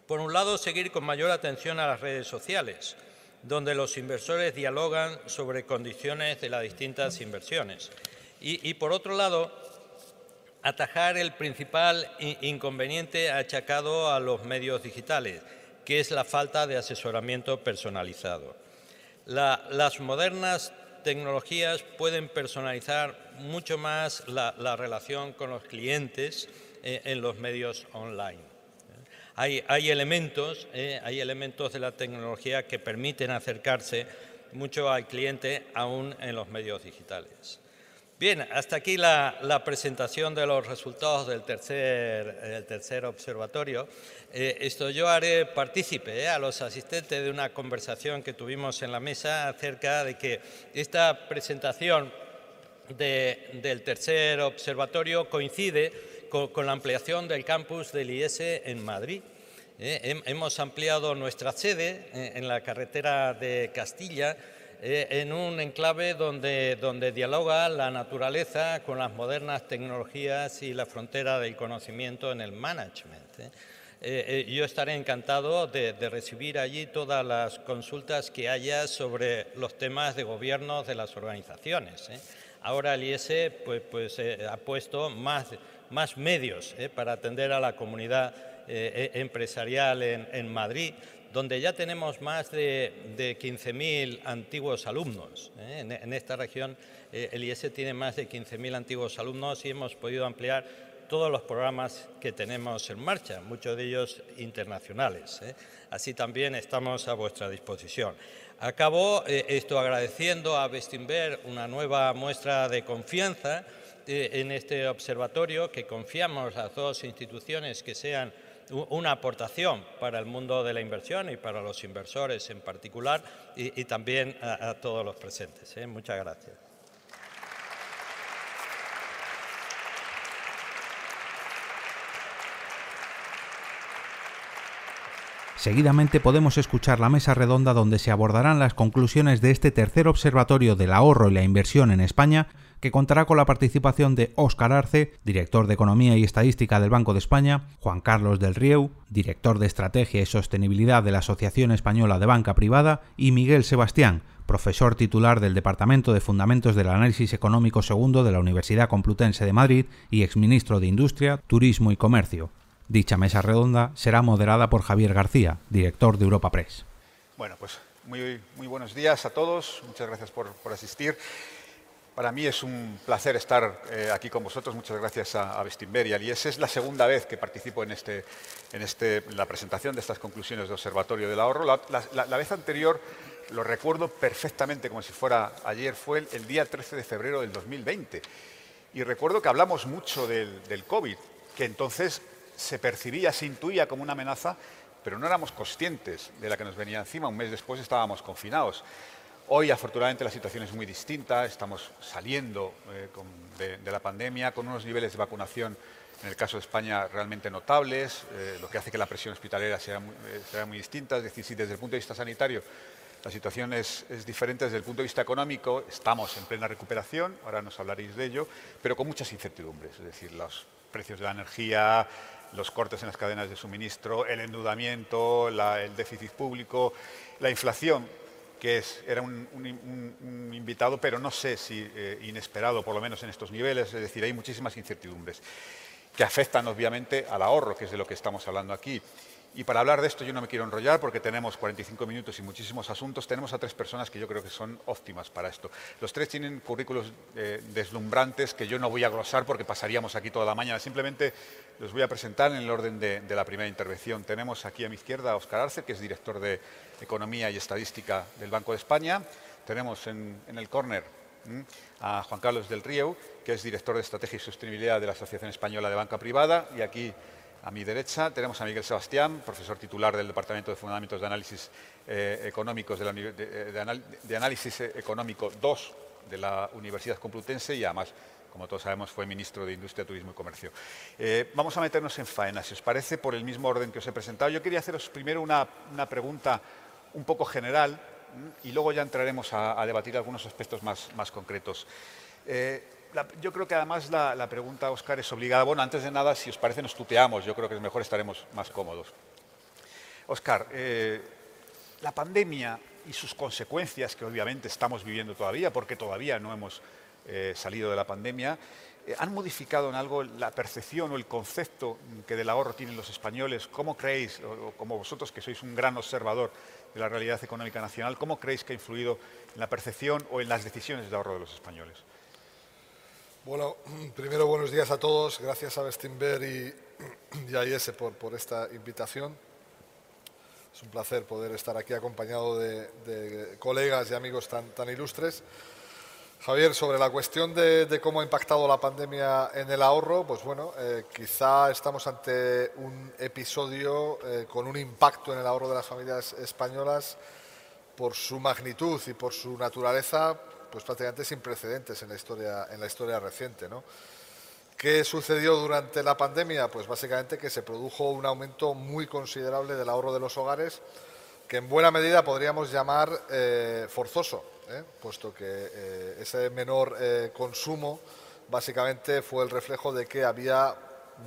Por un lado, seguir con mayor atención a las redes sociales, donde los inversores dialogan sobre condiciones de las distintas inversiones. Y, por otro lado, atajar el principal inconveniente achacado a los medios digitales, que es la falta de asesoramiento personalizado. las modernas tecnologías pueden personalizar mucho más la, relación con los clientes eh, en los medios online. Hay, elementos, eh, hay elementos de la tecnología que permiten acercarse mucho al cliente aún en los medios digitales. Bien, hasta aquí la, presentación de los resultados del tercer, tercer observatorio. Eh, esto yo haré partícipe eh, a los asistentes de una conversación que tuvimos en la mesa acerca de que esta presentación del tercer observatorio coincide con, la ampliación del campus del IES en Madrid. Eh, hemos ampliado nuestra sede en la carretera de Castilla eh, en un enclave donde, donde dialoga la naturaleza con las modernas tecnologías y la frontera del conocimiento en el management. ¿eh? Eh, yo estaré encantado de, recibir allí todas las consultas que haya sobre los temas de gobierno de las organizaciones. Ahora el IES pues, pues ha puesto más, más medios para atender a la comunidad empresarial en, en Madrid donde ya tenemos más de, 15.000 antiguos alumnos. ¿eh? En, esta región eh, el IES tiene más de 15.000 antiguos alumnos y hemos podido ampliar todos los programas que tenemos en marcha, muchos de ellos internacionales. ¿eh? Así también estamos a vuestra disposición. Acabo esto agradeciendo a Bestinver una nueva muestra de confianza en este observatorio, que confiamos las dos instituciones que sean una aportación para el mundo de la inversión y para los inversores en particular y, también a, todos los presentes. ¿eh? Muchas gracias. Seguidamente podemos escuchar la mesa redonda donde se abordarán las conclusiones de este tercer observatorio del ahorro y la inversión en España que contará con la participación de Óscar Arce, director de Economía y Estadística del Banco de España, Juan Carlos del Rieu, director de Estrategia y Sostenibilidad de la Asociación Española de Banca Privada, y Miguel Sebastián, profesor titular del Departamento de Fundamentos del Análisis Económico II de la Universidad Complutense de Madrid y exministro de Industria, Turismo y Comercio. Dicha mesa redonda será moderada por Javier García, director de Europa Press. Bueno, pues muy, buenos días a todos. Muchas gracias por asistir. Para mí es un placer estar eh, aquí con vosotros. Muchas gracias a, a y a IES. Es la segunda vez que participo en, este, en este, la presentación de estas conclusiones del Observatorio del Ahorro. La, vez anterior lo recuerdo perfectamente como si fuera ayer, fue el, día 13 de febrero del 2020. Y recuerdo que hablamos mucho del, del COVID, que entonces se percibía, se intuía como una amenaza, pero no éramos conscientes de la que nos venía encima. Un mes después estábamos confinados. Hoy, afortunadamente, la situación es muy distinta. Estamos saliendo eh, de, la pandemia con unos niveles de vacunación, en el caso de España, realmente notables, eh, lo que hace que la presión hospitalera sea muy, eh, muy, distinta. Es decir, si desde el punto de vista sanitario la situación es, diferente, desde el punto de vista económico estamos en plena recuperación, ahora nos hablaréis de ello, pero con muchas incertidumbres. Es decir, los precios de la energía, los cortes en las cadenas de suministro, el endeudamiento, el déficit público, la inflación que era un, invitado, pero no sé si eh, inesperado, por lo menos en estos niveles, es decir, hay muchísimas incertidumbres que afectan obviamente al ahorro, que es de lo que estamos hablando aquí. Y para hablar de esto yo no me quiero enrollar porque tenemos 45 minutos y muchísimos asuntos. Tenemos a tres personas que yo creo que son óptimas para esto. Los tres tienen currículos eh, deslumbrantes que yo no voy a glosar porque pasaríamos aquí toda la mañana. Simplemente los voy a presentar en el orden de, la primera intervención. Tenemos aquí a mi izquierda a Óscar Arce, que es director de Economía y Estadística del Banco de España. Tenemos en, el córner a Juan Carlos del Río, que es director de Estrategia y Sostenibilidad de la Asociación Española de Banca Privada. Y aquí a mi derecha tenemos a Miguel Sebastián, profesor titular del Departamento de Fundamentos de Análisis eh, Económicos de, la, de, Análisis Económico 2 de la Universidad Complutense y además, como todos sabemos, fue ministro de Industria, Turismo y Comercio. Eh, vamos a meternos en faena, si os parece, por el mismo orden que os he presentado. Yo quería haceros primero una, pregunta un poco general y luego ya entraremos a, debatir algunos aspectos más, más concretos. Eh, yo creo que además la, pregunta, Oscar, es obligada. Bueno, antes de nada, si os parece, nos tuteamos. Yo creo que es mejor estaremos más cómodos. Oscar, eh, la pandemia y sus consecuencias, que obviamente estamos viviendo todavía, porque todavía no hemos eh, salido de la pandemia, ¿han modificado en algo la percepción o el concepto que del ahorro tienen los españoles? ¿Cómo creéis, o, como vosotros que sois un gran observador de la realidad económica nacional, cómo creéis que ha influido en la percepción o en las decisiones de ahorro de los españoles? Bueno, primero buenos días a todos. Gracias a Bestinver y, y a IES por, por esta invitación. Es un placer poder estar aquí acompañado de, colegas y amigos tan, tan, ilustres. Javier, sobre la cuestión de, cómo ha impactado la pandemia en el ahorro, pues bueno, eh, quizá estamos ante un episodio eh, con un impacto en el ahorro de las familias españolas por su magnitud y por su naturaleza, pues prácticamente sin precedentes en la historia, en la historia reciente, ¿no? ¿Qué sucedió durante la pandemia? Pues básicamente que se produjo un aumento muy considerable del ahorro de los hogares, que en buena medida podríamos llamar eh, forzoso, ¿eh? puesto que eh, ese menor consumo básicamente fue el reflejo de que había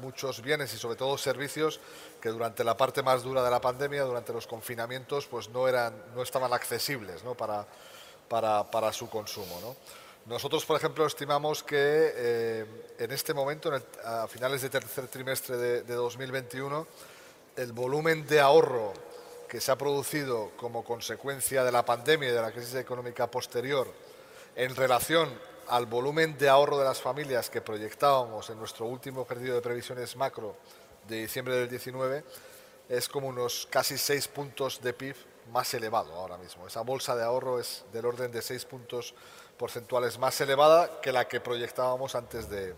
muchos bienes y sobre todo servicios que durante la parte más dura de la pandemia, durante los confinamientos, pues no, eran, no estaban accesibles Para, para, para, su consumo. ¿no? Nosotros, por ejemplo, estimamos que eh, en este momento, a finales del tercer trimestre de, 2021, el volumen de ahorro que se ha producido como consecuencia de la pandemia y de la crisis económica posterior en relación al volumen de ahorro de las familias que proyectábamos en nuestro último ejercicio de previsiones macro de diciembre del 19 es como unos casi seis puntos de PIB más elevado ahora mismo. Esa bolsa de ahorro es del orden de seis puntos porcentuales más elevada que la que proyectábamos antes de,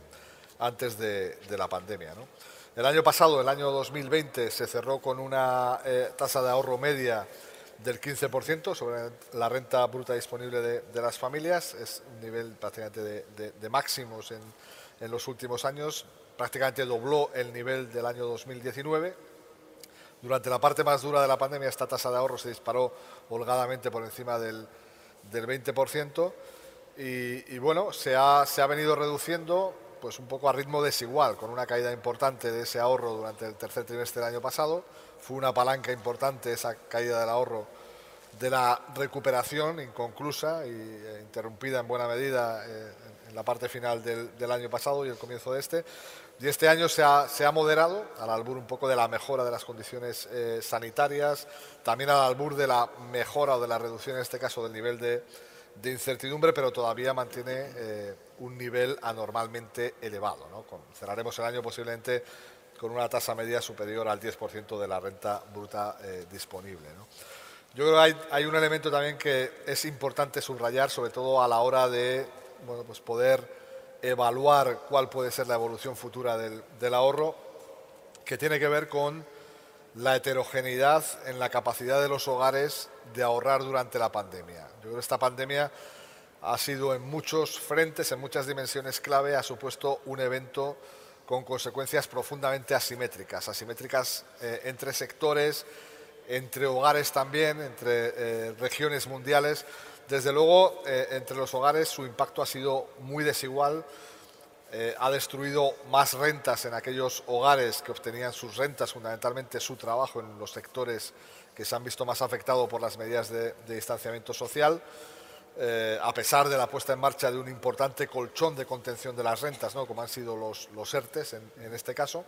antes de, la pandemia. El año pasado, el año 2020, se cerró con una eh, tasa de ahorro media del 15% sobre la renta bruta disponible de, las familias. Es un nivel prácticamente de, máximos en, los últimos años. Prácticamente dobló el nivel del año 2019. Durante la parte más dura de la pandemia, esta tasa de ahorro se disparó holgadamente por encima del, del 20%. Y, bueno, se ha, venido reduciendo pues un poco a ritmo desigual, con una caída importante de ese ahorro durante el tercer trimestre del año pasado. Fue una palanca importante esa caída del ahorro de la recuperación inconclusa e interrumpida en buena medida eh, en la parte final del, año pasado y el comienzo de este. Y este año se ha, moderado al albur un poco de la mejora de las condiciones eh, sanitarias, también al albur de la mejora o de la reducción, en este caso, del nivel de, de incertidumbre, pero todavía mantiene eh, un nivel anormalmente elevado. cerraremos el año posiblemente con una tasa media superior al 10% de la renta bruta eh, disponible. Yo creo que hay, un elemento también que es importante subrayar, sobre todo a la hora de pues poder evaluar cuál puede ser la evolución futura del ahorro, que tiene que ver con la heterogeneidad en la capacidad de los hogares de ahorrar durante la pandemia. Yo creo que esta pandemia ha sido en muchos frentes, en muchas dimensiones clave, ha supuesto un evento con consecuencias profundamente asimétricas, asimétricas eh, entre sectores, entre hogares también, entre eh, regiones mundiales. Desde luego, eh, entre los hogares su impacto ha sido muy desigual, ha destruido más rentas en aquellos hogares que obtenían sus rentas, fundamentalmente su trabajo en los sectores que se han visto más afectados por las medidas de, distanciamiento social, eh, a pesar de la puesta en marcha de un importante colchón de contención de las rentas, ¿no? como han sido los, los ERTES en, este caso.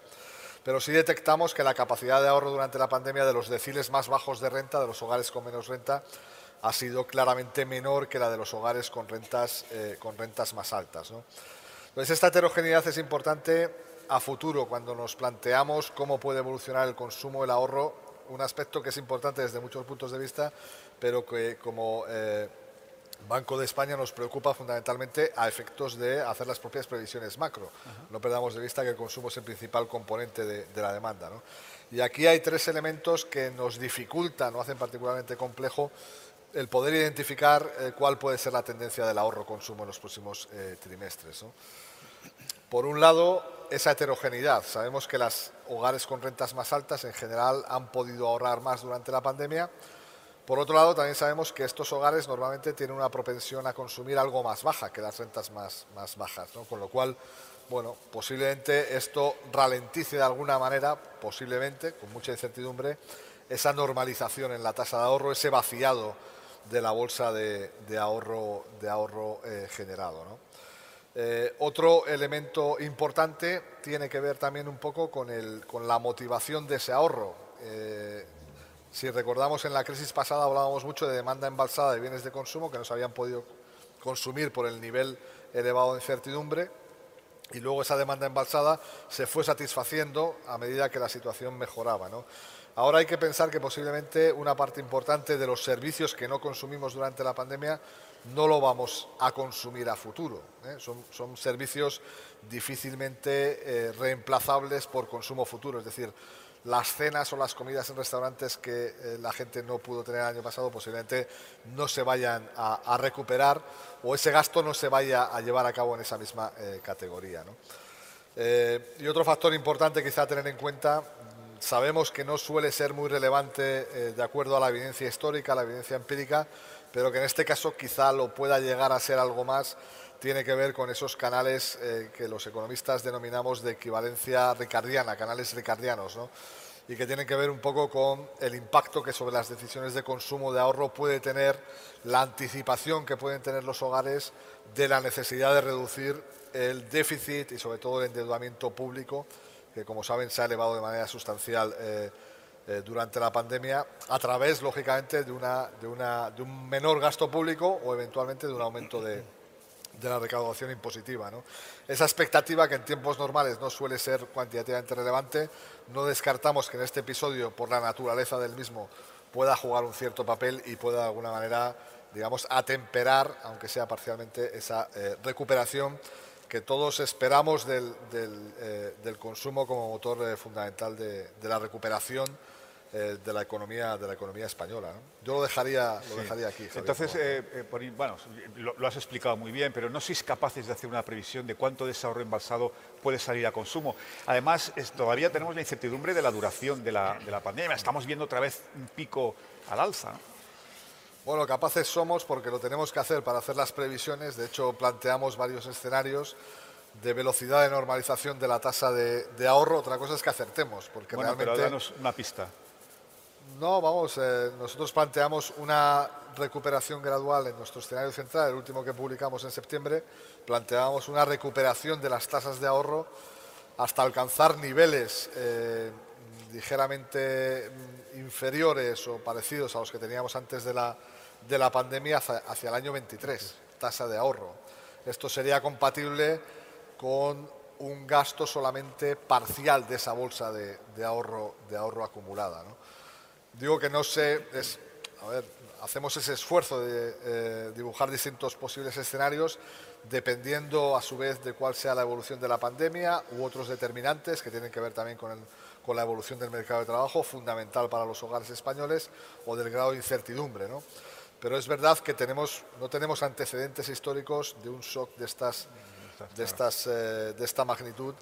Pero sí detectamos que la capacidad de ahorro durante la pandemia de los deciles más bajos de renta, de los hogares con menos renta, ha sido claramente menor que la de los hogares con rentas, eh, con rentas más altas. Entonces, esta heterogeneidad es importante a futuro cuando nos planteamos cómo puede evolucionar el consumo, el ahorro un aspecto que es importante desde muchos puntos de vista, pero que como eh, Banco de España nos preocupa fundamentalmente a efectos de hacer las propias previsiones macro. No perdamos de vista que el consumo es el principal componente de, la demanda. Y aquí hay tres elementos que nos dificultan o hacen particularmente complejo el poder identificar eh, cuál puede ser la tendencia del ahorro-consumo en los próximos eh, trimestres. Por un lado, esa heterogeneidad. Sabemos que los hogares con rentas más altas en general han podido ahorrar más durante la pandemia. Por otro lado, también sabemos que estos hogares normalmente tienen una propensión a consumir algo más baja que las rentas más, más bajas, con lo cual, bueno, posiblemente esto ralentice de alguna manera, posiblemente, con mucha incertidumbre, esa normalización en la tasa de ahorro, ese vaciado de la bolsa de, ahorro, de ahorro eh, generado. Eh, otro elemento importante tiene que ver también un poco con, la motivación de ese ahorro. Eh, si recordamos en la crisis pasada hablábamos mucho de demanda embalsada de bienes de consumo que no se habían podido consumir por el nivel elevado de incertidumbre y luego esa demanda embalsada se fue satisfaciendo a medida que la situación mejoraba. Ahora hay que pensar que posiblemente una parte importante de los servicios que no consumimos durante la pandemia no lo vamos a consumir a futuro. ¿eh? Son, servicios difícilmente eh, reemplazables por consumo futuro. Es decir, las cenas o las comidas en restaurantes que eh, la gente no pudo tener el año pasado posiblemente no se vayan a, recuperar o ese gasto no se vaya a llevar a cabo en esa misma categoría. y otro factor importante quizá a tener en cuenta, mm, sabemos que no suele ser muy relevante de acuerdo a la evidencia histórica, la evidencia empírica, pero que en este caso quizá lo pueda llegar a ser algo más, tiene que ver con esos canales eh, que los economistas denominamos de equivalencia ricardiana, canales ricardianos, ¿no? y que tienen que ver un poco con el impacto que sobre las decisiones de consumo de ahorro puede tener la anticipación que pueden tener los hogares de la necesidad de reducir el déficit y sobre todo el endeudamiento público, que como saben se ha elevado de manera sustancial. Eh, eh, durante la pandemia a través, lógicamente, de, una, de, una, de, un menor gasto público o eventualmente de un aumento de, de la recaudación impositiva. Esa expectativa que en tiempos normales no suele ser cuantitativamente relevante, no descartamos que en este episodio, por la naturaleza del mismo, pueda jugar un cierto papel y pueda de alguna manera, digamos, atemperar, aunque sea parcialmente, esa eh, recuperación que todos esperamos del, del, eh, del consumo como motor fundamental de, de la recuperación eh, de la economía de la economía española. Yo lo dejaría, lo dejaría aquí. Entonces, eh, eh, bueno, lo, has explicado muy bien, pero no sois capaces de hacer una previsión de cuánto de ese ahorro embalsado puede salir a consumo. Además, todavía tenemos la incertidumbre de la duración de la, de la pandemia. Estamos viendo otra vez un pico al alza. Bueno, capaces somos porque lo tenemos que hacer para hacer las previsiones. De hecho, planteamos varios escenarios de velocidad de normalización de la tasa de, ahorro. Otra cosa es que acertemos, porque bueno, realmente... Pero danos una pista. No, vamos, eh, nosotros planteamos una recuperación gradual en nuestro escenario central, el último que publicamos en septiembre, planteábamos una recuperación de las tasas de ahorro hasta alcanzar niveles eh, ligeramente mm, inferiores o parecidos a los que teníamos antes de la, de la pandemia hacia, el año 23, tasa de ahorro. Esto sería compatible con un gasto solamente parcial de esa bolsa de, ahorro, de ahorro acumulada. Digo que no sé, es, a ver, hacemos ese esfuerzo de eh, dibujar distintos posibles escenarios dependiendo a su vez de cuál sea la evolución de la pandemia u otros determinantes que tienen que ver también con, con la evolución del mercado de trabajo, fundamental para los hogares españoles, o del grado de incertidumbre. Pero es verdad que no tenemos antecedentes históricos de un shock de, eh, esta magnitud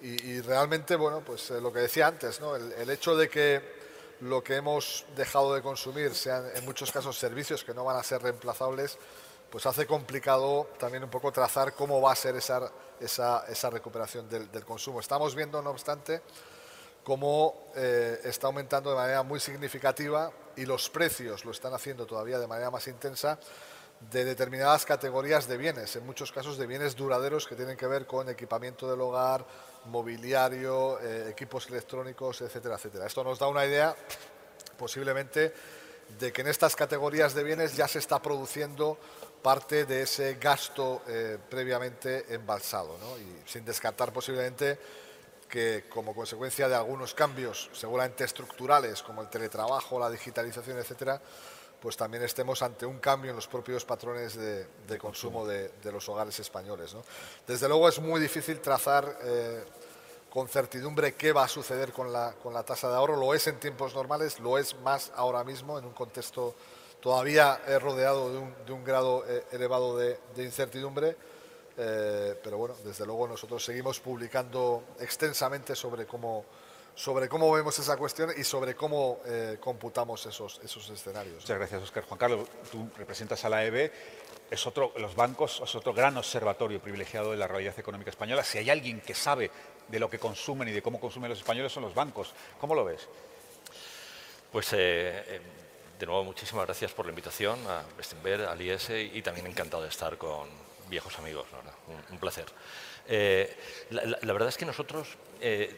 y, realmente, bueno, pues eh, lo que decía antes, el hecho de que lo que hemos dejado de consumir sean en muchos casos servicios que no van a ser reemplazables, pues hace complicado también un poco trazar cómo va a ser esa, esa, recuperación del, consumo. Estamos viendo, no obstante, cómo eh, está aumentando de manera muy significativa y los precios lo están haciendo todavía de manera más intensa de determinadas categorías de bienes, en muchos casos de bienes duraderos que tienen que ver con equipamiento del hogar, mobiliario, eh, equipos electrónicos, etcétera, etcétera. Esto nos da una idea posiblemente de que en estas categorías de bienes ya se está produciendo parte de ese gasto eh, previamente embalsado, y sin descartar posiblemente que como consecuencia de algunos cambios seguramente estructurales como el teletrabajo, la digitalización, etcétera, pues también estemos ante un cambio en los propios patrones de, consumo de, los hogares españoles. Desde luego es muy difícil trazar eh, con certidumbre qué va a suceder con la, con la tasa de ahorro. Lo es en tiempos normales, lo es más ahora mismo en un contexto todavía rodeado de un, de un grado eh, elevado de, incertidumbre. Eh, pero bueno, desde luego nosotros seguimos publicando extensamente sobre cómo, sobre cómo vemos esa cuestión y sobre cómo eh, computamos esos, esos escenarios. Muchas gracias, Oscar. Juan Carlos, tú representas a la EBE, es otro, los bancos es otro gran observatorio privilegiado de la realidad económica española. Si hay alguien que sabe de lo que consumen y de cómo consumen los españoles son los bancos. ¿Cómo lo ves? Pues, eh, de nuevo, muchísimas gracias por la invitación a Bestinver, al IES y también encantado de estar con, viejos amigos, un, placer. Eh, la, verdad es que nosotros, eh,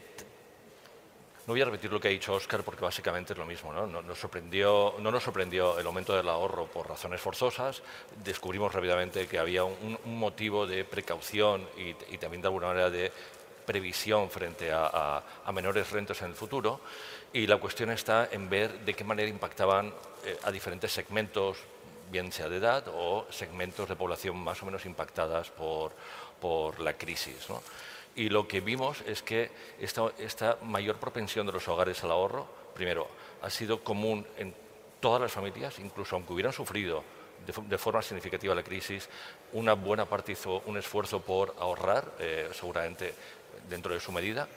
no voy a repetir lo que ha dicho Oscar porque básicamente es lo mismo, ¿no? Nos sorprendió, no nos sorprendió el aumento del ahorro por razones forzosas, descubrimos rápidamente que había un, motivo de precaución y, también de alguna manera de previsión frente a, menores rentas en el futuro y la cuestión está en ver de qué manera impactaban eh, a diferentes segmentos bien sea de edad o segmentos de población más o menos impactadas por, por la crisis. Y lo que vimos es que esta, esta mayor propensión de los hogares al ahorro, primero, ha sido común en todas las familias, incluso aunque hubieran sufrido de, forma significativa la crisis, una buena parte hizo un esfuerzo por ahorrar, eh, seguramente dentro de su medida,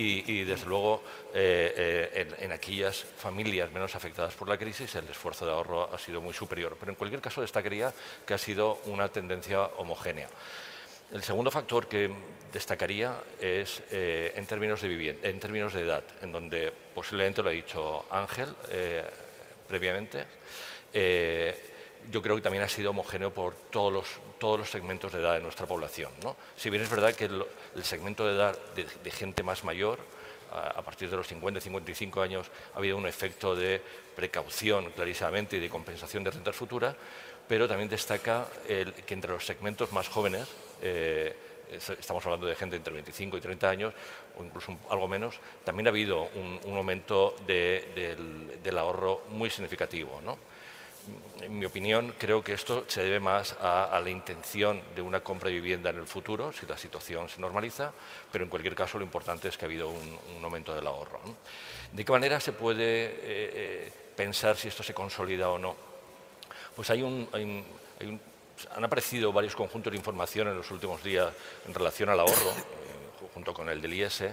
y, desde luego eh, eh, en, aquellas familias menos afectadas por la crisis el esfuerzo de ahorro ha sido muy superior. Pero en cualquier caso destacaría que ha sido una tendencia homogénea. El segundo factor que destacaría es eh, en, términos de vivienda, en términos de edad, en donde posiblemente lo ha dicho Ángel previamente yo creo que también ha sido homogéneo por todos los, todos los segmentos de edad de nuestra población. ¿no? Si bien es verdad que segmento de edad de, gente más mayor, a, partir de los 50, 55 años, ha habido un efecto de precaución clarísimamente y de compensación de rentas futuras, pero también destaca el, que entre los segmentos más jóvenes, eh, estamos hablando de gente entre 25 y 30 años, o incluso algo menos, también ha habido un, aumento del, del, ahorro muy significativo. ¿no? En mi opinión, creo que esto se debe más a, la intención de una compra de vivienda en el futuro, si la situación se normaliza, pero en cualquier caso lo importante es que ha habido un, aumento del ahorro. ¿De qué manera se puede eh, eh, pensar si esto se consolida o no? Pues hay un, han aparecido varios conjuntos de información en los últimos días en relación al ahorro, eh, junto con el del IES,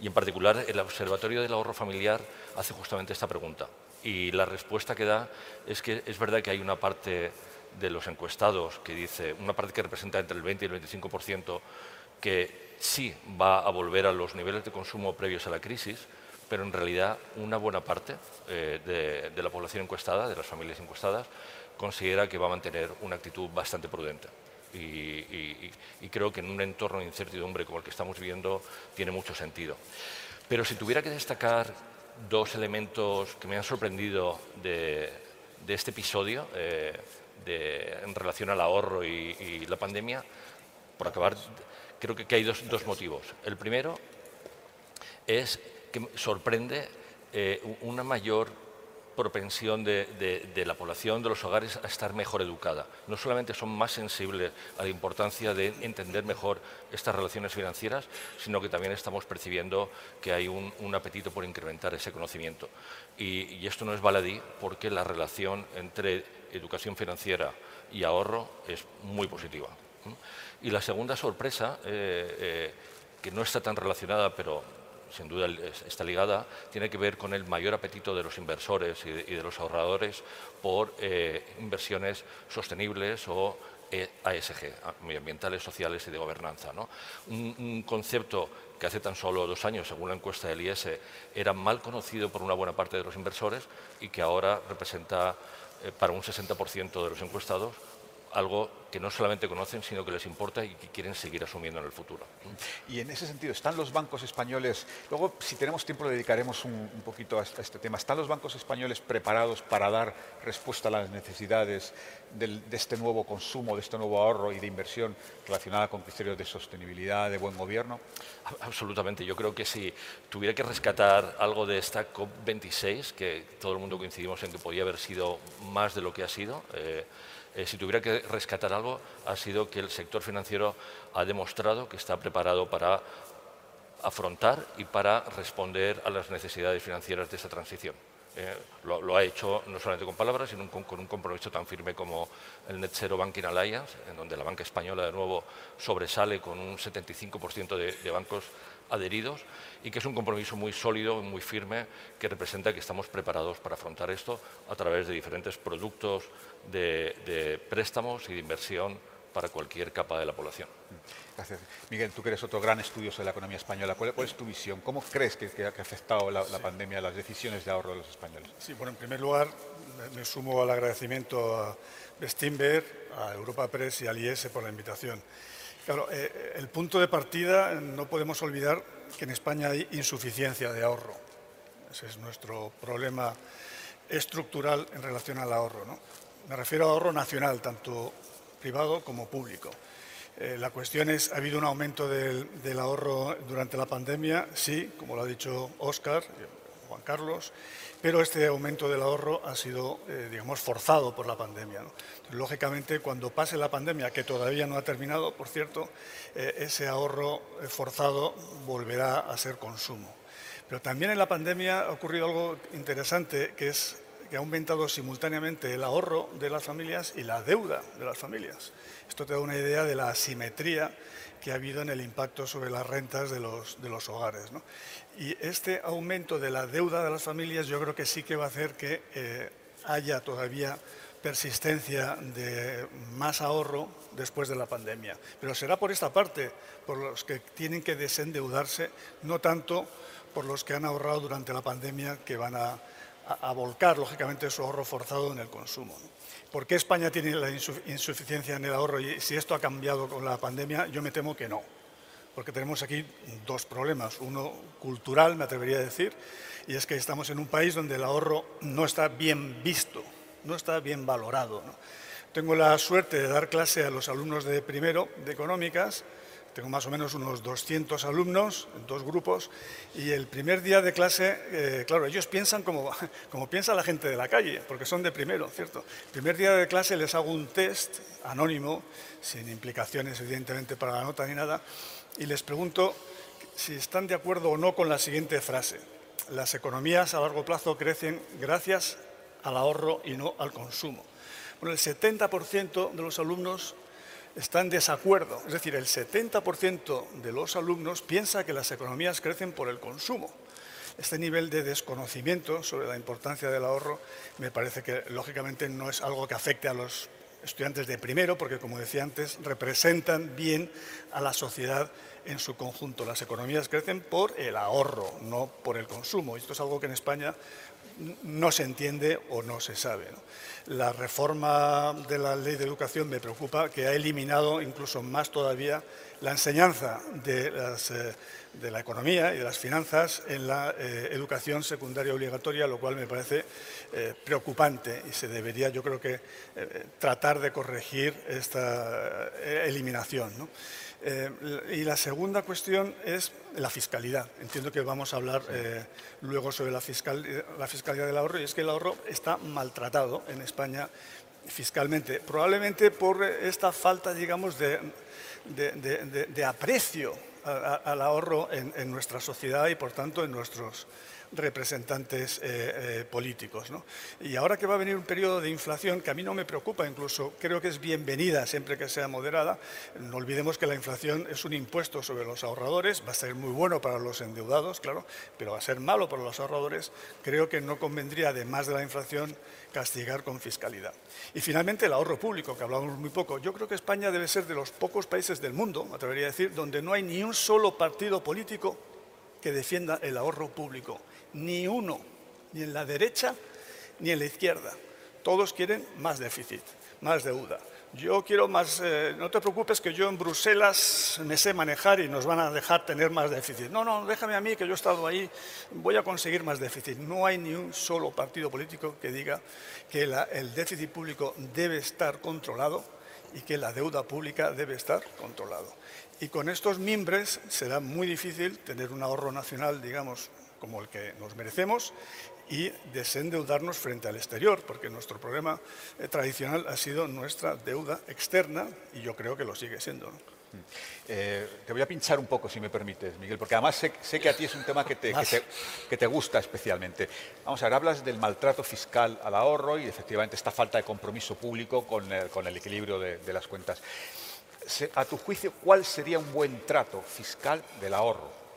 y en particular el Observatorio del Ahorro Familiar hace justamente esta pregunta. Y la respuesta que da es que es verdad que hay una parte de los encuestados que dice, una parte que representa entre el 20 y el 25%, que sí va a volver a los niveles de consumo previos a la crisis, pero en realidad una buena parte eh, de, la población encuestada, de las familias encuestadas, considera que va a mantener una actitud bastante prudente. Y, y, creo que en un entorno de incertidumbre como el que estamos viviendo tiene mucho sentido. Pero si tuviera que destacar dos elementos que me han sorprendido de, este episodio eh, en relación al ahorro y, la pandemia. Por acabar, creo que, hay dos, motivos. El primero es que sorprende eh, una mayor propensión de, la población, de los hogares, a estar mejor educada. No solamente son más sensibles a la importancia de entender mejor estas relaciones financieras, sino que también estamos percibiendo que hay un, apetito por incrementar ese conocimiento. Y, esto no es baladí porque la relación entre educación financiera y ahorro es muy positiva. Y la segunda sorpresa, eh, eh, que no está tan relacionada, pero sin duda está ligada, tiene que ver con el mayor apetito de los inversores y de, los ahorradores por eh, inversiones sostenibles o eh, ASG, medioambientales, sociales y de gobernanza. Un, concepto que hace tan solo dos años, según la encuesta del IES, era mal conocido por una buena parte de los inversores y que ahora representa eh, para un 60% de los encuestados algo que no solamente conocen, sino que les importa y que quieren seguir asumiendo en el futuro. Y en ese sentido, ¿están los bancos españoles, luego si tenemos tiempo le dedicaremos un, poquito a este tema, ¿están los bancos españoles preparados para dar respuesta a las necesidades de este nuevo consumo, de este nuevo ahorro y de inversión relacionada con criterios de sostenibilidad, de buen gobierno? Absolutamente, yo creo que si tuviera que rescatar algo de esta COP26, que todo el mundo coincidimos en que podía haber sido más de lo que ha sido, eh, eh, si tuviera que rescatar algo, ha sido que el sector financiero ha demostrado que está preparado para afrontar y para responder a las necesidades financieras de esta transición. Eh, lo, ha hecho no solamente con palabras, sino con, un compromiso tan firme como el Net Zero Banking Alliance, en donde la banca española de nuevo sobresale con un 75% de bancos adheridos y que es un compromiso muy sólido, muy firme, que representa que estamos preparados para afrontar esto a través de diferentes productos de, préstamos y de inversión para cualquier capa de la población. Gracias. Miguel, tú que eres otro gran estudioso de la economía española, ¿cuál, es tu visión? ¿Cómo crees que, ha afectado la, pandemia a las decisiones de ahorro de los españoles? Sí, bueno, en primer lugar, me sumo al agradecimiento a Bestinberg, a Europa Press y al IES por la invitación. Claro, eh, el punto de partida no podemos olvidar que en España hay insuficiencia de ahorro. Ese es nuestro problema estructural en relación al ahorro. ¿no? Me refiero a ahorro nacional, tanto privado como público. Eh, la cuestión es, ¿ha habido un aumento del, ahorro durante la pandemia? Sí, como lo ha dicho Óscar, Juan Carlos, pero este aumento del ahorro ha sido, eh, digamos, forzado por la pandemia. lógicamente, cuando pase la pandemia, que todavía no ha terminado, por cierto, eh, ese ahorro forzado volverá a ser consumo. Pero también en la pandemia ha ocurrido algo interesante, que es que ha aumentado simultáneamente el ahorro de las familias y la deuda de las familias. Esto te da una idea de la asimetría que ha habido en el impacto sobre las rentas de los, de los hogares. Y este aumento de la deuda de las familias yo creo que sí que va a hacer que eh, haya todavía persistencia de más ahorro después de la pandemia. Pero será por esta parte, por los que tienen que desendeudarse, no tanto por los que han ahorrado durante la pandemia que van a a, volcar, lógicamente, su ahorro forzado en el consumo. ¿Por qué España tiene la insuficiencia en el ahorro? Y si esto ha cambiado con la pandemia, yo me temo que no. Porque tenemos aquí dos problemas. Uno cultural, me atrevería a decir, y es que estamos en un país donde el ahorro no está bien visto, no está bien valorado. Tengo la suerte de dar clase a los alumnos de primero de económicas tengo más o menos unos 200 alumnos dos grupos y el primer día de clase, eh, claro, ellos piensan como, como piensa la gente de la calle, porque son de primero, ¿cierto? El primer día de clase les hago un test anónimo, sin implicaciones evidentemente para la nota ni nada, y les pregunto si están de acuerdo o no con la siguiente frase. Las economías a largo plazo crecen gracias al ahorro y no al consumo. Bueno, el 70% de los alumnos está en desacuerdo. Es decir, el 70% de los alumnos piensa que las economías crecen por el consumo. Este nivel de desconocimiento sobre la importancia del ahorro me parece que, lógicamente, no es algo que afecte a los estudiantes de primero, porque, como decía antes, representan bien a la sociedad en su conjunto. Las economías crecen por el ahorro, no por el consumo. Esto es algo que en España no se entiende o no se sabe. La reforma de la ley de educación me preocupa, que ha eliminado incluso más todavía la enseñanza de, eh, la economía y de las finanzas en la eh, educación secundaria obligatoria, lo cual me parece eh, preocupante y se debería, yo creo que, tratar de corregir esta eliminación. Eh, y la segunda cuestión es la fiscalidad. Entiendo que vamos a hablar eh, luego sobre la, la fiscalidad del ahorro y es que el ahorro está maltratado en España fiscalmente, probablemente por esta falta, digamos, de, de, aprecio al ahorro en, nuestra sociedad y, por tanto, en nuestros representantes eh, eh, políticos. Y ahora que va a venir un periodo de inflación que a mí no me preocupa, incluso creo que es bienvenida siempre que sea moderada, no olvidemos que la inflación es un impuesto sobre los ahorradores, va a ser muy bueno para los endeudados, claro, pero va a ser malo para los ahorradores. Creo que no convendría, además de la inflación, castigar con fiscalidad. Y finalmente el ahorro público, que hablamos muy poco. Yo creo que España debe ser de los pocos países del mundo, me atrevería a decir, donde no hay ni un solo partido político que defienda el ahorro público ni uno, ni en la derecha ni en la izquierda. Todos quieren más déficit, más deuda. Yo quiero más, eh, no te preocupes que yo en Bruselas me sé manejar y nos van a dejar tener más déficit. No, no, déjame a mí que yo he estado ahí, voy a conseguir más déficit. No hay ni un solo partido político que diga que el déficit público debe estar controlado y que la deuda pública debe estar controlado. Y con estos mimbres será muy difícil tener un ahorro nacional, digamos, como el que nos merecemos y desendeudarnos frente al exterior, porque nuestro problema eh, tradicional ha sido nuestra deuda externa y yo creo que lo sigue siendo. Eh, te voy a pinchar un poco, si me permites, Miguel, porque además sé, que a ti es un tema que te, que te, gusta especialmente. Vamos a ver, hablas del maltrato fiscal al ahorro y efectivamente esta falta de compromiso público con el, equilibrio de, de las cuentas. A tu juicio, ¿cuál sería un buen trato fiscal del ahorro?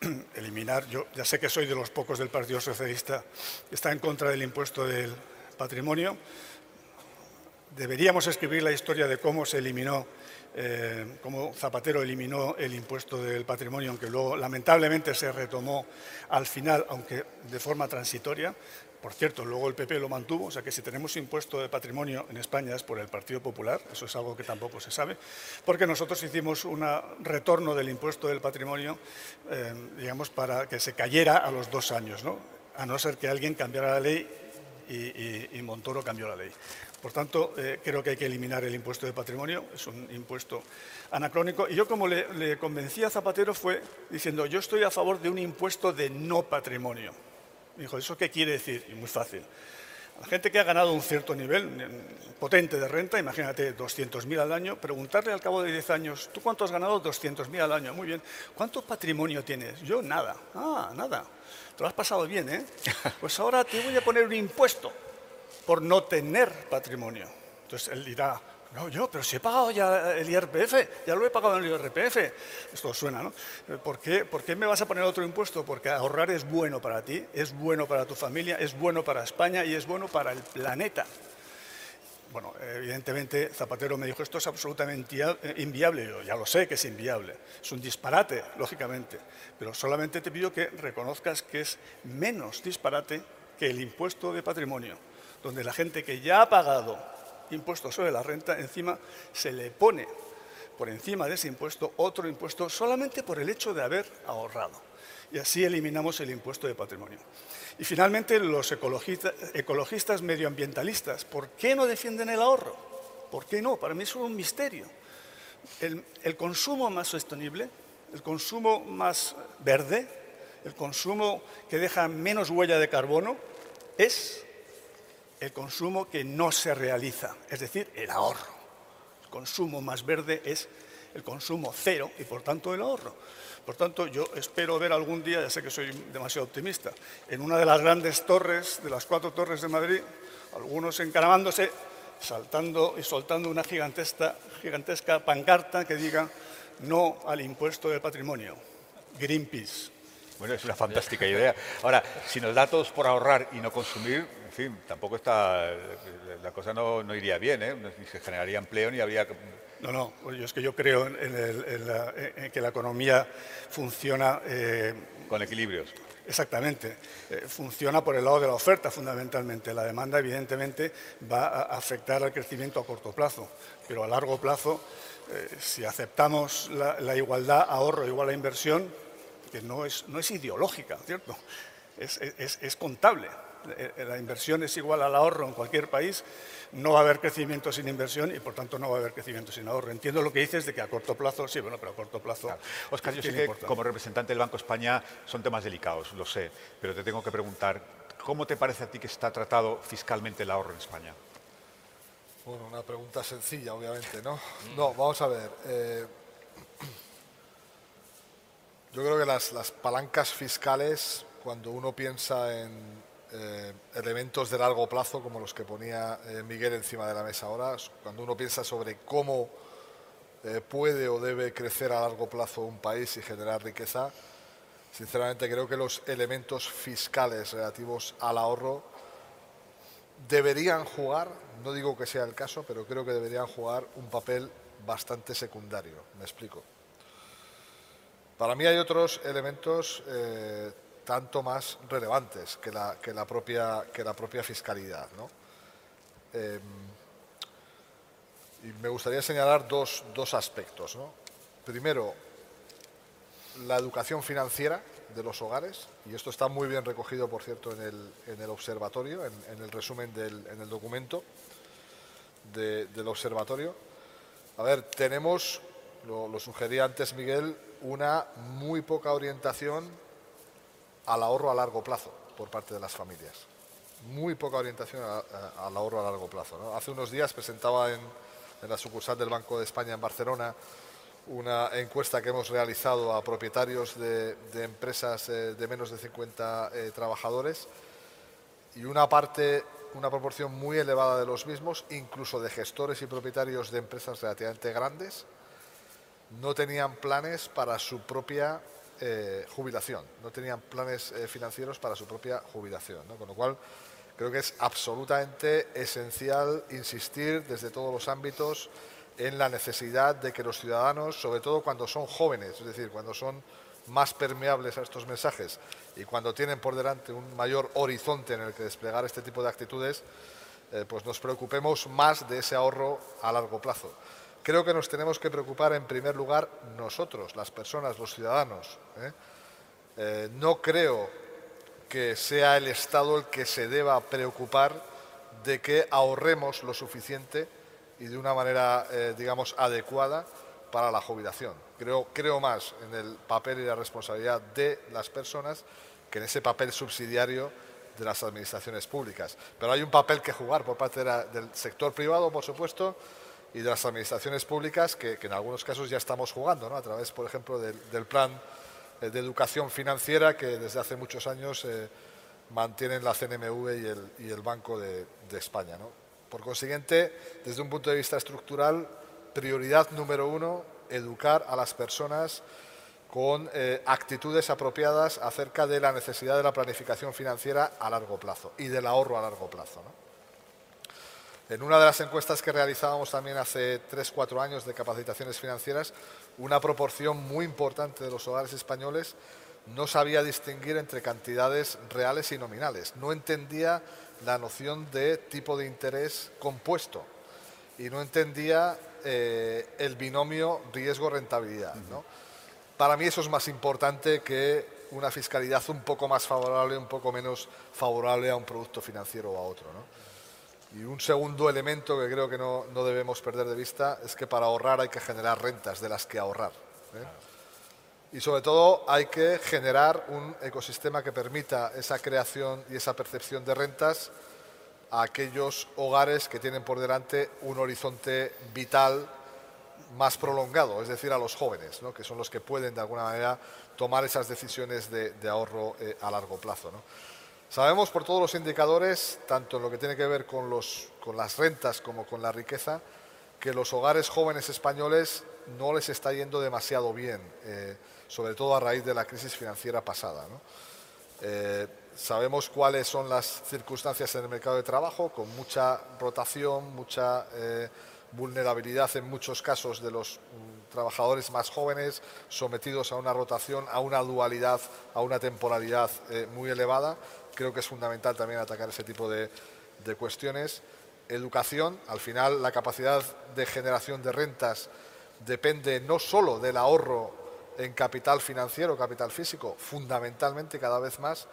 eliminar, yo ya sé que soy de los pocos del Partido Socialista, está en contra del impuesto del patrimonio. deberíamos escribir la historia de cómo se eliminó, eh, cómo Zapatero eliminó el impuesto del patrimonio, aunque luego lamentablemente se retomó al final, aunque de forma transitoria. Por cierto, luego el PP lo mantuvo, o sea que si tenemos impuesto de patrimonio en España es por el Partido Popular, eso es algo que tampoco se sabe, porque nosotros hicimos un retorno del impuesto del patrimonio, eh, digamos, para que se cayera a los dos años, ¿no? a no ser que alguien cambiara la ley y, Montoro cambió la ley. Por tanto, eh, creo que hay que eliminar el impuesto de patrimonio, es un impuesto anacrónico. Y yo como le, le convencí a Zapatero fue diciendo, yo estoy a favor de un impuesto de no patrimonio. Me dijo, ¿eso qué quiere decir? Y muy fácil. La gente que ha ganado un cierto nivel potente de renta, imagínate 200.000 al año, preguntarle al cabo de 10 años, ¿tú cuánto has ganado? 200.000 al año. Muy bien. ¿Cuánto patrimonio tienes? Yo nada. Ah, nada. Te lo has pasado bien, ¿eh? Pues ahora te voy a poner un impuesto por no tener patrimonio. Entonces él dirá, no, yo, pero si he pagado ya el IRPF, ya lo he pagado en el IRPF. Esto suena, ¿no? ¿Por qué, ¿Por qué me vas a poner otro impuesto? Porque ahorrar es bueno para ti, es bueno para tu familia, es bueno para España y es bueno para el planeta. Bueno, evidentemente Zapatero me dijo, esto es absolutamente inviable. Yo ya lo sé que es inviable. Es un disparate, lógicamente. Pero solamente te pido que reconozcas que es menos disparate que el impuesto de patrimonio, donde la gente que ya ha pagado impuesto sobre la renta, encima se le pone por encima de ese impuesto otro impuesto solamente por el hecho de haber ahorrado. Y así eliminamos el impuesto de patrimonio. Y finalmente, los ecologistas medioambientalistas, ¿por qué no defienden el ahorro? ¿Por qué no? Para mí es un misterio. El, el consumo más sostenible, el consumo más verde, el consumo que deja menos huella de carbono, es el consumo que no se realiza, es decir, el ahorro. El consumo más verde es el consumo cero y por tanto el ahorro. Por tanto, yo espero ver algún día, ya sé que soy demasiado optimista, en una de las grandes torres, de las cuatro torres de Madrid, algunos encaramándose, saltando y soltando una gigantesca, gigantesca pancarta que diga no al impuesto del patrimonio. Greenpeace. Bueno, es una fantástica idea. Ahora, si nos da todos por ahorrar y no consumir, fin, tampoco está, la cosa no, iría bien, ¿eh? Ni se generaría empleo ni habría... No, no, yo es que yo creo en, que la economía funciona... Eh, Con equilibrios. Exactamente. Eh, funciona por el lado de la oferta, fundamentalmente. La demanda, evidentemente, va a afectar al crecimiento a corto plazo, pero a largo plazo, eh, si aceptamos la, la igualdad ahorro igual a inversión, que no es, no es ideológica, ¿cierto? Es, es, es, contable. Eh, la inversión es igual al ahorro en cualquier país. No va a haber crecimiento sin inversión y, por tanto, no va a haber crecimiento sin ahorro. Entiendo lo que dices de que a corto plazo, sí, bueno, pero a corto plazo. Oscar, yo sé que como representante del Banco España son temas delicados, lo sé, pero te tengo que preguntar, ¿cómo te parece a ti que está tratado fiscalmente el ahorro en España? Bueno, una pregunta sencilla, obviamente, ¿no? No, vamos a ver. Eh, yo creo que las, palancas fiscales, cuando uno piensa en eh, elementos de largo plazo, como los que ponía eh, Miguel encima de la mesa ahora, cuando uno piensa sobre cómo eh, puede o debe crecer a largo plazo un país y generar riqueza, sinceramente creo que los elementos fiscales relativos al ahorro deberían jugar, no digo que sea el caso, pero creo que deberían jugar un papel bastante secundario. Me explico. Para mí hay otros elementos eh, tanto más relevantes que la, que la, propia, que la propia fiscalidad. Em, y me gustaría señalar dos, dos aspectos. Primero, la educación financiera de los hogares, y esto está muy bien recogido, por cierto, en el, en el observatorio, en, el resumen del en el documento del observatorio. A ver, tenemos, lo sugería antes Miguel, una muy poca orientación al ahorro a largo plazo por parte de las familias. Muy poca orientación al ahorro a largo plazo. Hace unos días presentaba en, la sucursal del Banco de España en Barcelona una encuesta que hemos realizado a propietarios de, empresas eh, de menos de 50 eh, trabajadores y una parte, una proporción muy elevada de los mismos, incluso de gestores y propietarios de empresas relativamente grandes, no tenían planes para su propia eh, jubilación, no tenían planes eh, financieros para su propia jubilación. Con lo cual, Creo que es absolutamente esencial insistir desde todos los ámbitos en la necesidad de que los ciudadanos, sobre todo cuando son jóvenes, es decir, cuando son más permeables a estos mensajes y cuando tienen por delante un mayor horizonte en el que desplegar este tipo de actitudes, eh, pues nos preocupemos más de ese ahorro a largo plazo. Creo que nos tenemos que preocupar en primer lugar nosotros, las personas, los ciudadanos. ¿eh? Eh, no creo que sea el Estado el que se deba preocupar de que ahorremos lo suficiente y de una manera, digamos, adecuada para la jubilación. Creo, creo más en el papel y la responsabilidad de las personas que en ese papel subsidiario de las administraciones públicas. Pero hay un papel que jugar por parte del sector privado, por supuesto, y de las administraciones públicas que, en algunos casos ya estamos jugando, ¿no? a través, por ejemplo, del, plan eh, de educación financiera que desde hace muchos años eh, mantienen la CNMV y el, Banco de, de España. ¿no? Por consiguiente, desde un punto de vista estructural, prioridad número uno, educar a las personas con eh, actitudes apropiadas acerca de la necesidad de la planificación financiera a largo plazo y del ahorro a largo plazo. En una de las encuestas que realizábamos también hace 3-4 años de capacitaciones financieras, una proporción muy importante de los hogares españoles no sabía distinguir entre cantidades reales y nominales. No entendía la noción de tipo de interés compuesto y no entendía eh, el binomio riesgo-rentabilidad. Para mí eso es más importante que una fiscalidad un poco más favorable, un poco menos favorable a un producto financiero o a otro. Y un segundo elemento que creo que no, debemos perder de vista es que para ahorrar hay que generar rentas de las que ahorrar. ¿eh? Y sobre todo hay que generar un ecosistema que permita esa creación y esa percepción de rentas a aquellos hogares que tienen por delante un horizonte vital más prolongado, es decir, a los jóvenes, que son los que pueden de alguna manera tomar esas decisiones de, ahorro eh, a largo plazo. Sabemos por todos los indicadores, tanto en lo que tiene que ver con, las rentas como con la riqueza, que los hogares jóvenes españoles no les está yendo demasiado bien, eh, sobre todo a raíz de la crisis financiera pasada. Eh, sabemos cuáles son las circunstancias en el mercado de trabajo, con mucha rotación, mucha vulnerabilidad en muchos casos de los mm, trabajadores más jóvenes, sometidos a una rotación, a una dualidad, a una temporalidad eh, muy elevada. Creo que es fundamental también atacar ese tipo de, cuestiones. Educación, al final la capacidad de generación de rentas depende no solo del ahorro en capital financiero, capital físico, fundamentalmente cada vez más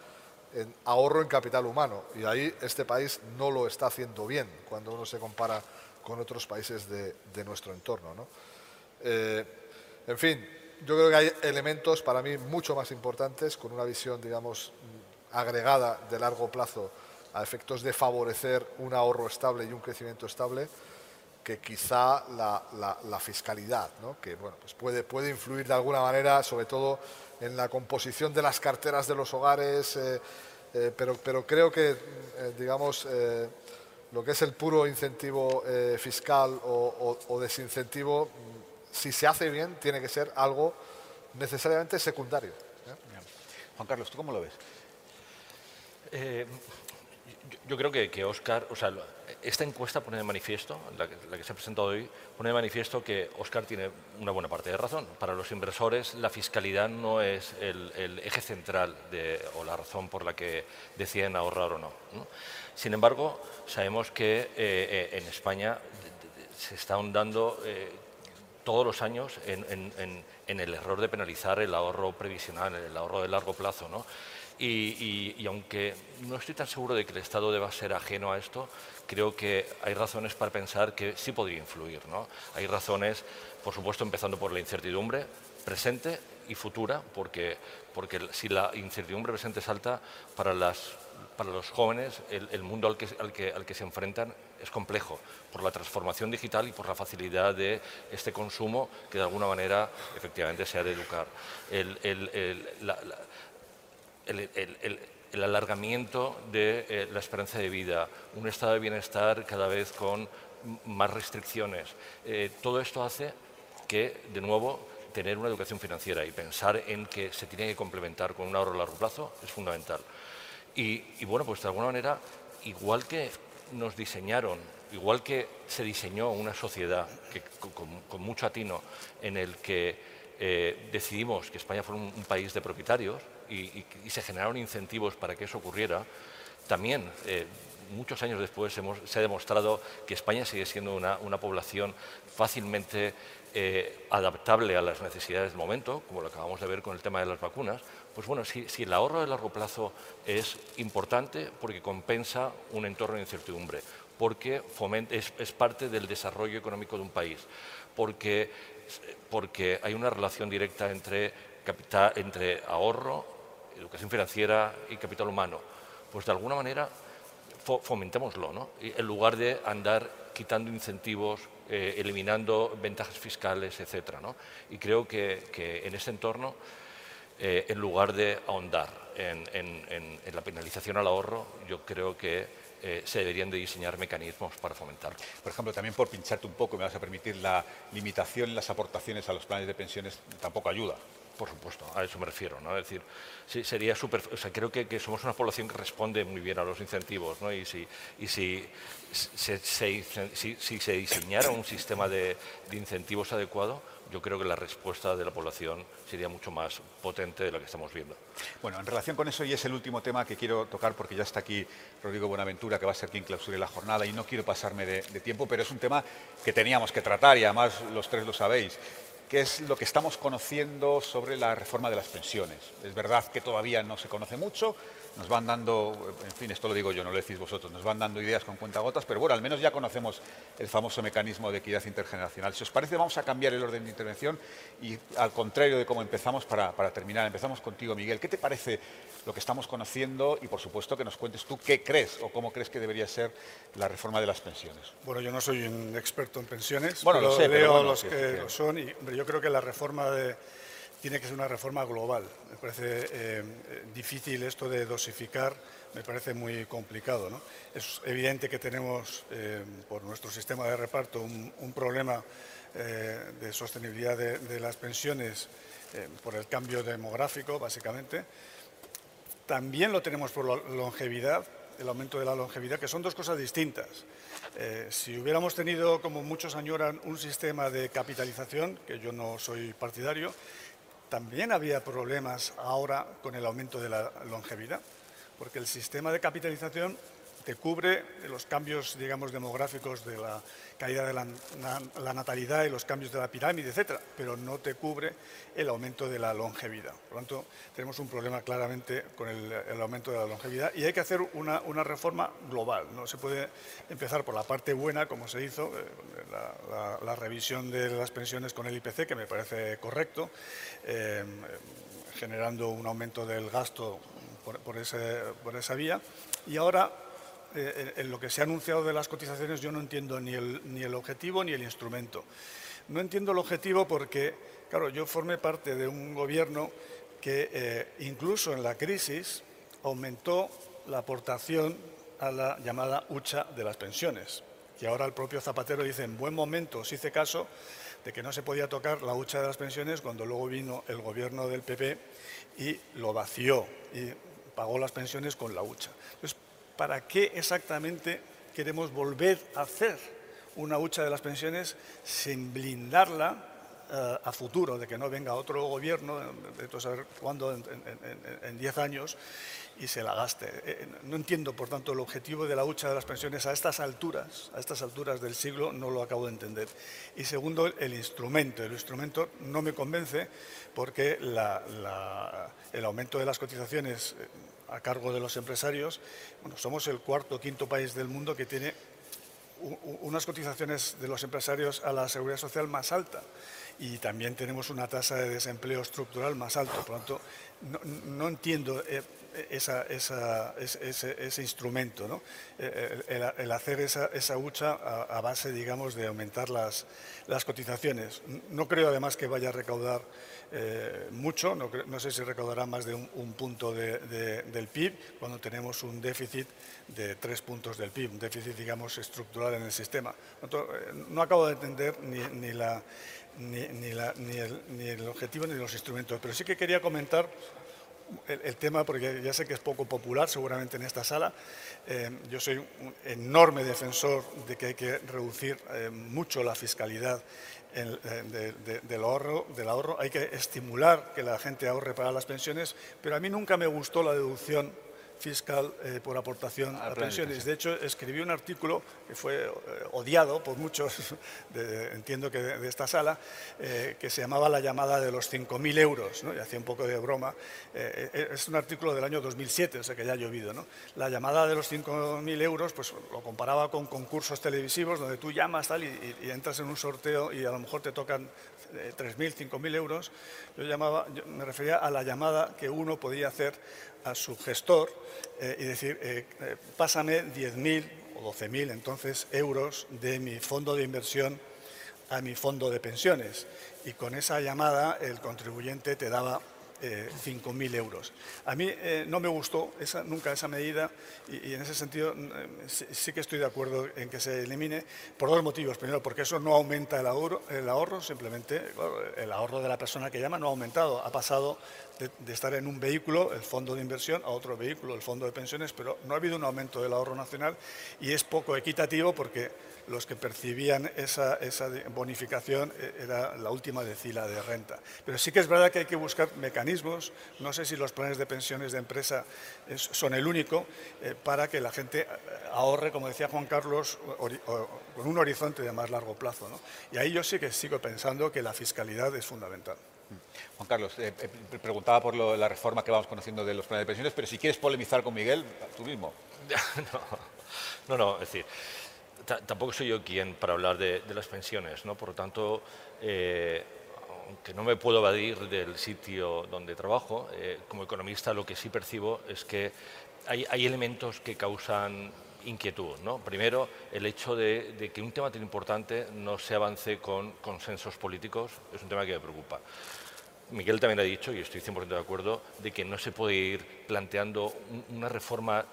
en ahorro en capital humano. Y ahí este país no lo está haciendo bien cuando uno se compara con otros países de, nuestro entorno. ¿no? Eh, en fin, yo creo que hay elementos para mí mucho más importantes con una visión, digamos, agregada de largo plazo a efectos de favorecer un ahorro estable y un crecimiento estable que quizá la, fiscalidad, que bueno, pues puede, puede influir de alguna manera, sobre todo en la composición de las carteras de los hogares, eh, eh, pero, creo que, digamos, lo que es el puro incentivo eh, fiscal o, desincentivo, mm, si se hace bien, tiene que ser algo necesariamente secundario. ¿eh? Juan Carlos, ¿tú cómo lo ves? Eh, yo, creo que, Oscar, o sea, esta encuesta pone de manifiesto, la que, se ha presentado hoy, pone de manifiesto que Oscar tiene una buena parte de razón. Para los inversores, la fiscalidad no es el, eje central o la razón por la que deciden ahorrar o no. Sin embargo, sabemos que eh, eh, en España se está ahondando todos los años en, el error de penalizar el ahorro previsional, el ahorro de largo plazo. Y, aunque no estoy tan seguro de que el Estado deba ser ajeno a esto, creo que hay razones para pensar que sí podría influir. Hay razones, por supuesto, empezando por la incertidumbre presente y futura, porque, porque si la incertidumbre presente es alta, para las para los jóvenes el, mundo al que, al, que, al que, se enfrentan es complejo por la transformación digital y por la facilidad de este consumo que de alguna manera efectivamente se ha de educar. El, el alargamiento de eh, la esperanza de vida, un estado de bienestar cada vez con más restricciones. Eh, todo esto hace que, de nuevo, tener una educación financiera y pensar en que se tiene que complementar con un ahorro a largo plazo es fundamental. Y, bueno, pues de alguna manera igual que nos diseñaron, igual que se diseñó una sociedad que, con, mucho atino en el que eh, decidimos que España fuera un, país de propietarios y, se generaron incentivos para que eso ocurriera, también eh, muchos años después se ha demostrado que España sigue siendo una, población fácilmente eh, adaptable a las necesidades del momento, como lo acabamos de ver con el tema de las vacunas, pues bueno, si, el ahorro de largo plazo es importante porque compensa un entorno de incertidumbre, porque es, parte del desarrollo económico de un país, porque, porque hay una relación directa entre, capital, entre ahorro, educación financiera y capital humano, pues de alguna manera fomentémoslo, ¿no? en lugar de andar quitando incentivos, eh, eliminando ventajas fiscales, etc. Y creo que, que en ese entorno eh, en lugar de ahondar en, la penalización al ahorro, yo creo que eh, se deberían de diseñar mecanismos para fomentarlo. Por ejemplo, también por pincharte un poco, me vas a permitir, la limitación en las aportaciones a los planes de pensiones tampoco ayuda. Por supuesto, a eso me refiero. ¿no? Es decir, sería super, o sea, creo que, somos una población que responde muy bien a los incentivos. ¿no? Y si, y si, se, diseñara un sistema de incentivos adecuado, yo creo que la respuesta de la población sería mucho más potente de la que estamos viendo. Bueno, en relación con eso, y es el último tema que quiero tocar porque ya está aquí Rodrigo Buenaventura, que va a ser quien clausure la jornada, y no quiero pasarme de, de tiempo, pero es un tema que teníamos que tratar y además los tres lo sabéis que es lo que estamos conociendo sobre la reforma de las pensiones. Es verdad que todavía no se conoce mucho, nos van dando, en fin, esto lo digo yo, no lo decís vosotros, nos van dando ideas con cuentagotas, pero bueno, al menos ya conocemos el famoso mecanismo de equidad intergeneracional. Si os parece, vamos a cambiar el orden de intervención y al contrario de cómo empezamos para, terminar, empezamos contigo, Miguel. ¿Qué te parece lo que estamos conociendo y, por supuesto, que nos cuentes tú qué crees o cómo crees que debería ser la reforma de las pensiones? Bueno, yo no soy un experto en pensiones, bueno, pero lo sé, leo los que, lo son y yo creo que la reforma de tiene que ser una reforma global. Me parece eh, difícil esto de dosificar, me parece muy complicado. Es evidente que tenemos, eh, por nuestro sistema de reparto, un, problema eh, de sostenibilidad de, las pensiones por el cambio demográfico, básicamente. También lo tenemos por la longevidad, el aumento de la longevidad, que son dos cosas distintas. si hubiéramos tenido, como muchos añoran, un sistema de capitalización, que yo no soy partidario, también había problemas ahora con el aumento de la longevidad, porque el sistema de capitalización te cubre los cambios, digamos, demográficos de la caída de la, natalidad y los cambios de la pirámide, etcétera, pero no te cubre el aumento de la longevidad. Por lo tanto, tenemos un problema claramente con el, aumento de la longevidad y hay que hacer una, reforma global. No se puede empezar por la parte buena, como se hizo, eh, la, revisión de las pensiones con el IPC, que me parece correcto, eh, generando un aumento del gasto por, por esa vía. Y ahora eh, en lo que se ha anunciado de las cotizaciones yo no entiendo ni el, objetivo ni el instrumento. No entiendo el objetivo porque, claro, yo formé parte de un gobierno que eh, incluso en la crisis aumentó la aportación a la llamada hucha de las pensiones, que ahora el propio Zapatero dice en buen momento os hice caso de que no se podía tocar la hucha de las pensiones cuando luego vino el gobierno del PP y lo vació y pagó las pensiones con la hucha. Entonces, para qué exactamente queremos volver a hacer una hucha de las pensiones sin blindarla eh, a futuro, de que no venga otro gobierno, de saber cuándo, en 10 años, y se la gaste. Eh, eh, no entiendo, por tanto, el objetivo de la hucha de las pensiones a estas alturas, a estas alturas del siglo, no lo acabo de entender. Y segundo, el instrumento. El instrumento no me convence porque el aumento de las cotizaciones a cargo de los empresarios, bueno, somos el cuarto o quinto país del mundo que tiene unas cotizaciones de los empresarios a la seguridad social más alta y también tenemos una tasa de desempleo estructural más alta. Por lo tanto, no, entiendo eh, ese, instrumento, ¿no? Eh, el, hacer esa, hucha a, base, digamos, de aumentar las, las cotizaciones. No creo, además, que vaya a recaudar eh, mucho, no, sé si recaudará más de un, punto del PIB cuando tenemos un déficit de tres puntos del PIB, un déficit, digamos, estructural en el sistema. Eh, no acabo de entender ni, la, ni, el, objetivo ni los instrumentos, pero sí que quería comentar el, tema, porque ya sé que es poco popular seguramente en esta sala. Eh, yo soy un enorme defensor de que hay que reducir mucho la fiscalidad del, ahorro, del ahorro. Hay que estimular que la gente ahorre para las pensiones, pero a mí nunca me gustó la deducción fiscal eh, por aportación a, pensiones. De hecho, escribí un artículo que fue eh, odiado por muchos, entiendo que de, esta sala, eh, que se llamaba La llamada de los 5.000 euros, ¿no? y hacía un poco de broma. es un artículo del año 2007, o sea que ya ha llovido. ¿no? La llamada de los 5.000 euros, pues lo comparaba con concursos televisivos donde tú llamas tal y, y entras en un sorteo y a lo mejor te tocan 3.000, 5.000 euros. Yo, llamaba, yo me refería a la llamada que uno podía hacer a su gestor eh, y decir, eh, eh, pásame 10.000 o 12.000 entonces euros de mi fondo de inversión a mi fondo de pensiones. Y con esa llamada el contribuyente te daba 5.000 euros. A mí no me gustó nunca esa medida y, en ese sentido sí, que estoy de acuerdo en que se elimine por dos motivos. Primero, porque eso no aumenta el ahorro, el ahorro simplemente el ahorro de la persona que llama no ha aumentado, ha pasado de, estar en un vehículo, el fondo de inversión, a otro vehículo, el fondo de pensiones, pero no ha habido un aumento del ahorro nacional y es poco equitativo porque los que percibían esa, bonificación eh, era la última decila de renta. Pero sí que es verdad que hay que buscar mecanismos, no sé si los planes de pensiones de empresa son el único, eh, para que la gente eh, ahorre, como decía Juan Carlos, con un horizonte de más largo plazo. Y ahí yo sí que sigo pensando que la fiscalidad es fundamental. Juan Carlos, eh, eh, preguntaba por la reforma que vamos conociendo de los planes de pensiones, pero si quieres polemizar con Miguel, tú mismo. no, no, es decir, tampoco soy yo quien para hablar de, las pensiones, ¿no? Por lo tanto, eh, aunque no me puedo evadir del sitio donde trabajo, como economista lo que sí percibo es que hay, elementos que causan inquietud. ¿no? Primero, el hecho de, de, que un tema tan importante no se avance con consensos políticos es un tema que me preocupa. Miguel también ha dicho, y estoy 100% de acuerdo, de que no se puede ir planteando una reforma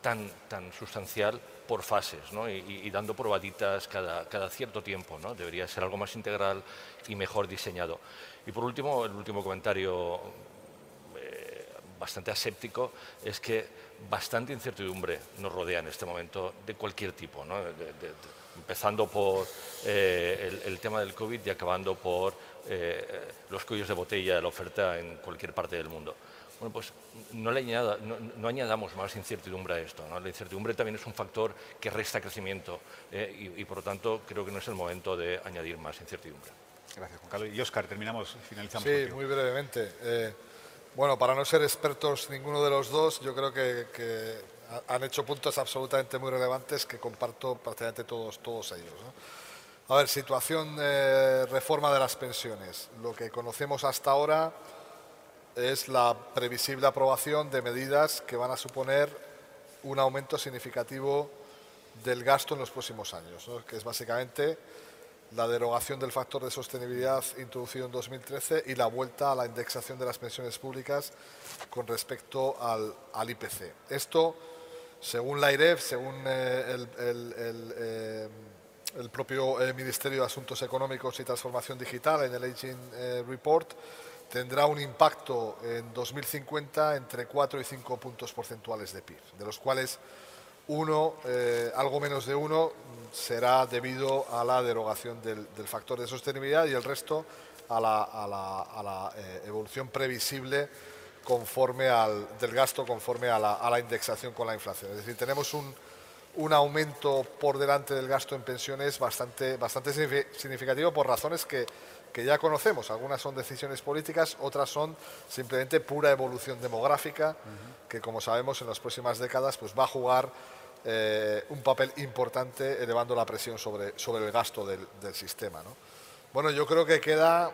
tan, tan sustancial por fases y, dando probaditas cada, cierto tiempo. ¿no? Debería ser algo más integral y mejor diseñado. Y por último, el último comentario eh, bastante aséptico es que bastante incertidumbre nos rodea en este momento de cualquier tipo, empezando por eh, el, tema del COVID y acabando por eh, los cuellos de botella de la oferta en cualquier parte del mundo. Bueno, pues no, le no, añadamos más incertidumbre a esto. La incertidumbre también es un factor que resta crecimiento eh, y, por lo tanto creo que no es el momento de añadir más incertidumbre. Gracias, Juan Carlos. Y Oscar, terminamos, finalizamos. Sí, muy brevemente. Eh, bueno, para no ser expertos ninguno de los dos, yo creo que, han hecho puntos absolutamente muy relevantes que comparto prácticamente todos, todos ellos. A ver, situación de reforma de las pensiones. Lo que conocemos hasta ahora es la previsible aprobación de medidas que van a suponer un aumento significativo del gasto en los próximos años, que es básicamente la derogación del factor de sostenibilidad introducido en 2013 y la vuelta a la indexación de las pensiones públicas con respecto al, IPC. Esto, según la IREF, según eh, el, eh, el propio eh, Ministerio de Asuntos Económicos y Transformación Digital en el Aging Report, tendrá un impacto en 2050 entre 4 y 5 puntos porcentuales de PIB, de los cuales uno, eh, algo menos de uno, será debido a la derogación del, factor de sostenibilidad y el resto a la, evolución previsible conforme al, del gasto conforme a la indexación con la inflación. Es decir, tenemos un, un aumento por delante del gasto en pensiones bastante, bastante significativo por razones que, ya conocemos. Algunas son decisiones políticas, otras son simplemente pura evolución demográfica, que como sabemos en las próximas décadas pues, va a jugar eh, un papel importante elevando la presión sobre, sobre el gasto del, sistema. Bueno, yo creo que queda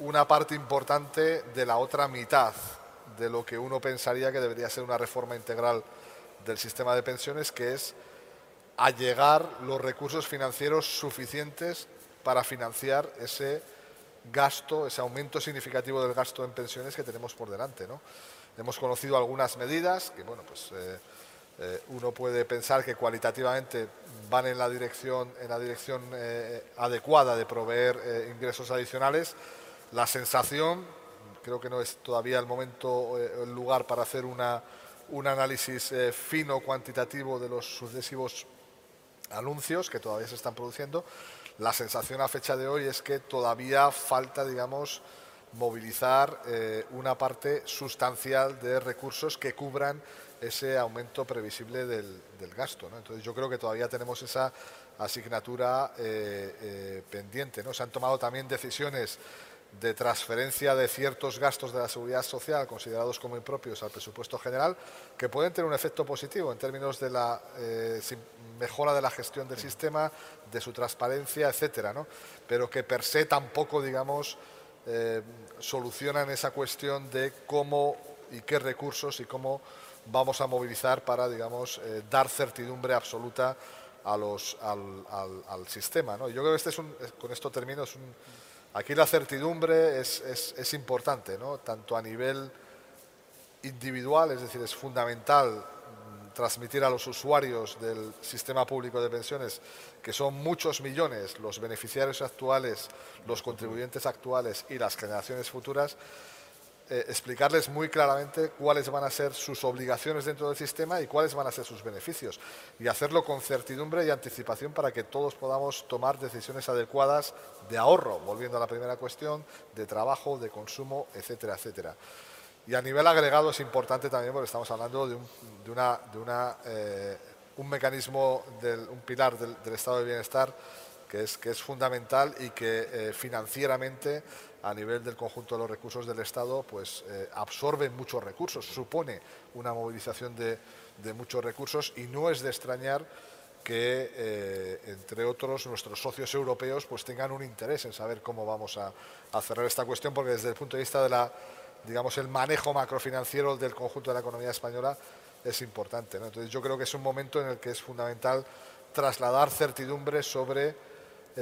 una parte importante de la otra mitad de lo que uno pensaría que debería ser una reforma integral del sistema de pensiones, que es allegar los recursos financieros suficientes para financiar ese gasto, ese aumento significativo del gasto en pensiones que tenemos por delante. ¿no? Hemos conocido algunas medidas que, bueno, pues eh, eh, uno puede pensar que cualitativamente van en la dirección, en la dirección eh, adecuada de proveer ingresos adicionales. La sensación, creo que no es todavía el momento, el lugar para hacer una, un análisis eh, fino, cuantitativo de los sucesivos anuncios que todavía se están produciendo. La sensación a fecha de hoy es que todavía falta, digamos, movilizar eh, una parte sustancial de recursos que cubran ese aumento previsible del, gasto. Entonces yo creo que todavía tenemos esa asignatura eh, pendiente. ¿no? Se han tomado también decisiones de transferencia de ciertos gastos de la seguridad social considerados como impropios al presupuesto general que pueden tener un efecto positivo en términos de la mejora de la gestión del sistema, de su transparencia, etcétera, ¿no? pero que per se tampoco, digamos, eh, solucionan esa cuestión de cómo y qué recursos y cómo vamos a movilizar para, digamos, eh, dar certidumbre absoluta a los, al, sistema. ¿no? Yo creo que este es un, con esto termino, es un, aquí la certidumbre es, importante, tanto a nivel individual, es decir, es fundamental transmitir a los usuarios del sistema público de pensiones, que son muchos millones los beneficiarios actuales, los contribuyentes actuales y las generaciones futuras, eh, explicarles muy claramente cuáles van a ser sus obligaciones dentro del sistema y cuáles van a ser sus beneficios. Y hacerlo con certidumbre y anticipación para que todos podamos tomar decisiones adecuadas de ahorro, volviendo a la primera cuestión, de trabajo, de consumo, etcétera, etcétera. Y a nivel agregado es importante también porque estamos hablando de un, de una, de una, eh, un mecanismo, del, un pilar del, estado de bienestar que es, que es fundamental y que eh, financieramente a nivel del conjunto de los recursos del Estado pues eh, absorbe muchos recursos, supone una movilización de, de, muchos recursos y no es de extrañar que, entre otros, nuestros socios europeos pues tengan un interés en saber cómo vamos a, a cerrar esta cuestión, porque desde el punto de vista de la digamos, el manejo macrofinanciero del conjunto de la economía española es importante. Entonces yo creo que es un momento en el que es fundamental trasladar certidumbre sobre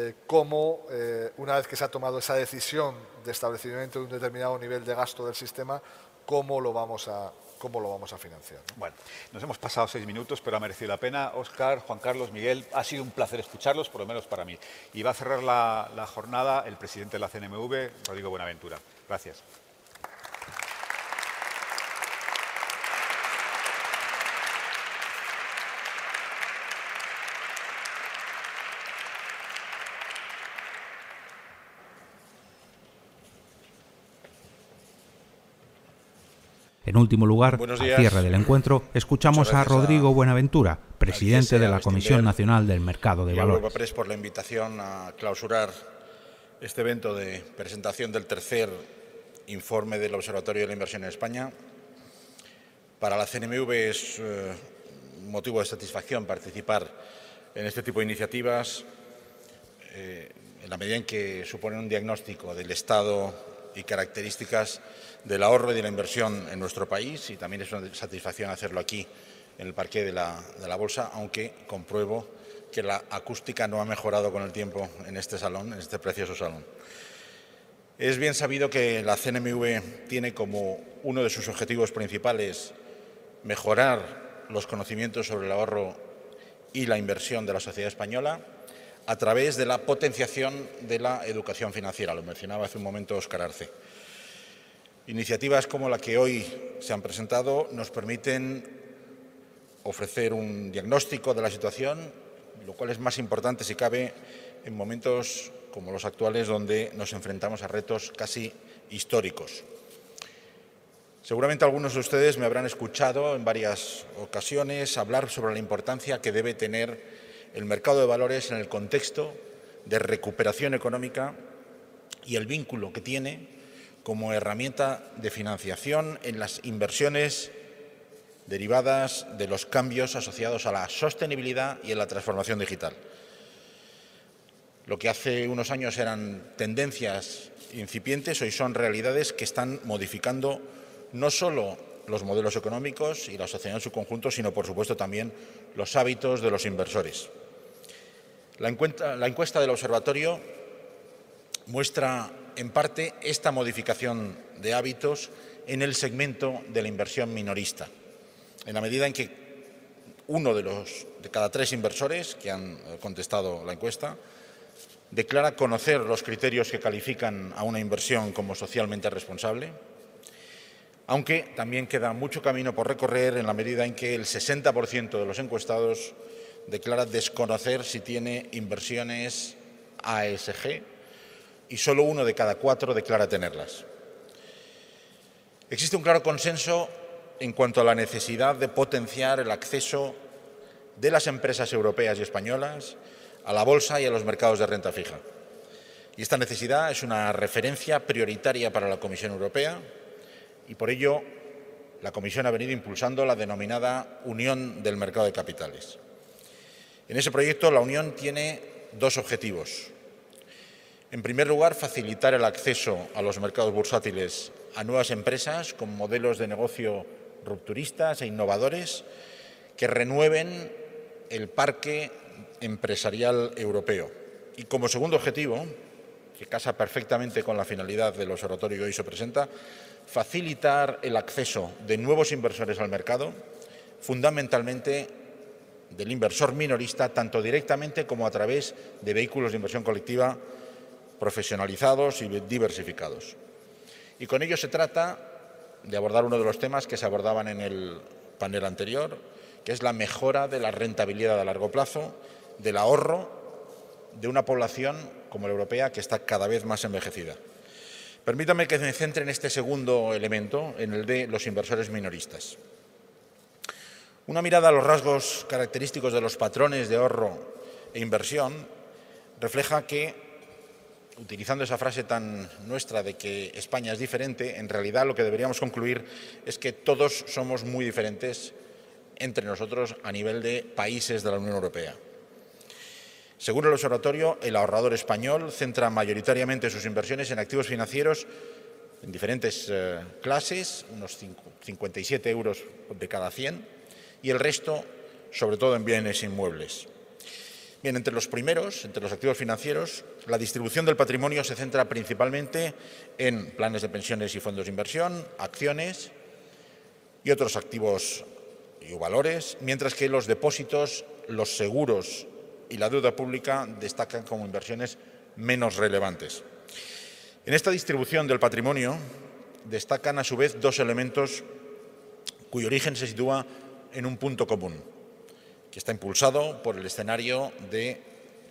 eh, cómo, eh, una vez que se ha tomado esa decisión de establecimiento de un determinado nivel de gasto del sistema, cómo lo vamos a, cómo lo vamos a financiar. Bueno, nos hemos pasado seis minutos, pero ha merecido la pena. Óscar, Juan Carlos, Miguel, ha sido un placer escucharlos, por lo menos para mí. Y va a cerrar la jornada el presidente de la CNMV, Rodrigo Buenaventura. Gracias. En último lugar, al cierre del encuentro, escuchamos a Rodrigo Buenaventura, presidente de la Comisión Nacional del Mercado de Valores. Press por la invitación a clausurar este evento de presentación del tercer informe del Observatorio de la Inversión en España. Para la CNMV es eh, motivo de satisfacción participar en este tipo de iniciativas, eh, en la medida en que suponen un diagnóstico del estado y características del ahorro y de la inversión en nuestro país y también es una satisfacción hacerlo aquí en el parque de la, de la Bolsa, aunque compruebo que la acústica no ha mejorado con el tiempo en este salón, en este precioso salón. Es bien sabido que la CNMV tiene como uno de sus objetivos principales mejorar los conocimientos sobre el ahorro y la inversión de la sociedad española a través de la potenciación de la educación financiera. Lo mencionaba hace un momento Óscar Arce. Iniciativas como la que hoy se han presentado nos permiten ofrecer un diagnóstico de la situación, lo cual es más importante si cabe en momentos como los actuales donde nos enfrentamos a retos casi históricos. Seguramente algunos de ustedes me habrán escuchado en varias ocasiones hablar sobre la importancia que debe tener el mercado de valores en el contexto de recuperación económica y el vínculo que tiene como herramienta de financiación en las inversiones derivadas de los cambios asociados a la sostenibilidad y a la transformación digital. Lo que hace unos años eran tendencias incipientes, hoy son realidades que están modificando no solo los modelos económicos y la sociedad en su conjunto, sino, por supuesto, también los hábitos de los inversores. La encuesta, la encuesta del observatorio muestra en parte esta modificación de hábitos en el segmento de la inversión minorista, en la medida en que uno de, los, de cada tres inversores que han eh, contestado la encuesta declara conocer los criterios que califican a una inversión como socialmente responsable, aunque también queda mucho camino por recorrer en la medida en que el 60% de los encuestados declara desconocer si tiene inversiones ASG y solo uno de cada cuatro declara tenerlas. Existe un claro consenso en cuanto a la necesidad de potenciar el acceso de las empresas europeas y españolas a la bolsa y a los mercados de renta fija. Y esta necesidad es una referencia prioritaria para la Comisión Europea y por ello la Comisión ha venido impulsando la denominada Unión del Mercado de Capitales. En ese proyecto la Unión tiene dos objetivos. En primer lugar, facilitar el acceso a los mercados bursátiles a nuevas empresas con modelos de negocio rupturistas e innovadores que renueven el parque empresarial europeo. Y como segundo objetivo, que casa perfectamente con la finalidad del observatorio que hoy se presenta, facilitar el acceso de nuevos inversores al mercado, fundamentalmente del inversor minorista, tanto directamente como a través de vehículos de inversión colectiva profesionalizados y diversificados. Y con ello se trata de abordar uno de los temas que se abordaban en el panel anterior, que es la mejora de la rentabilidad a largo plazo, del ahorro de una población como la europea que está cada vez más envejecida. Permítame que me centre en este segundo elemento, en el de los inversores minoristas. Una mirada a los rasgos característicos de los patrones de ahorro e inversión refleja que, utilizando esa frase tan nuestra de que España es diferente, en realidad lo que deberíamos concluir es que todos somos muy diferentes entre nosotros a nivel de países de la Unión Europea. Según el observatorio, el ahorrador español centra mayoritariamente sus inversiones en activos financieros en diferentes eh, clases, unos 57 euros de cada 100, y el resto, sobre todo, en bienes inmuebles. Bien, entre los primeros, entre los activos financieros, la distribución del patrimonio se centra principalmente en planes de pensiones y fondos de inversión, acciones y otros activos y valores, mientras que los depósitos, los seguros y la deuda pública destacan como inversiones menos relevantes. En esta distribución del patrimonio destacan a su vez dos elementos cuyo origen se sitúa en un punto común, que está impulsado por el escenario de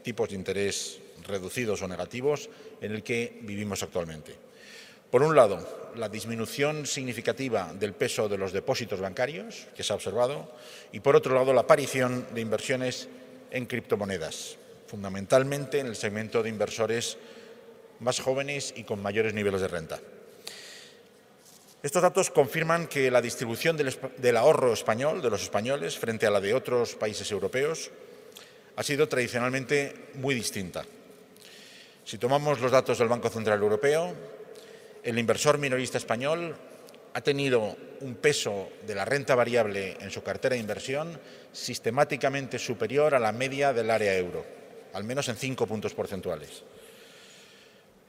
tipos de interés reducidos o negativos en el que vivimos actualmente. Por un lado, la disminución significativa del peso de los depósitos bancarios, que se ha observado, y por otro lado, la aparición de inversiones en criptomonedas, fundamentalmente en el segmento de inversores más jóvenes y con mayores niveles de renta. Estos datos confirman que la distribución del, ahorro español, de los españoles, frente a la de otros países europeos, ha sido tradicionalmente muy distinta. Si tomamos los datos del Banco Central Europeo, el inversor minorista español ha tenido un peso de la renta variable en su cartera de inversión sistemáticamente superior a la media del área euro, al menos en cinco puntos porcentuales.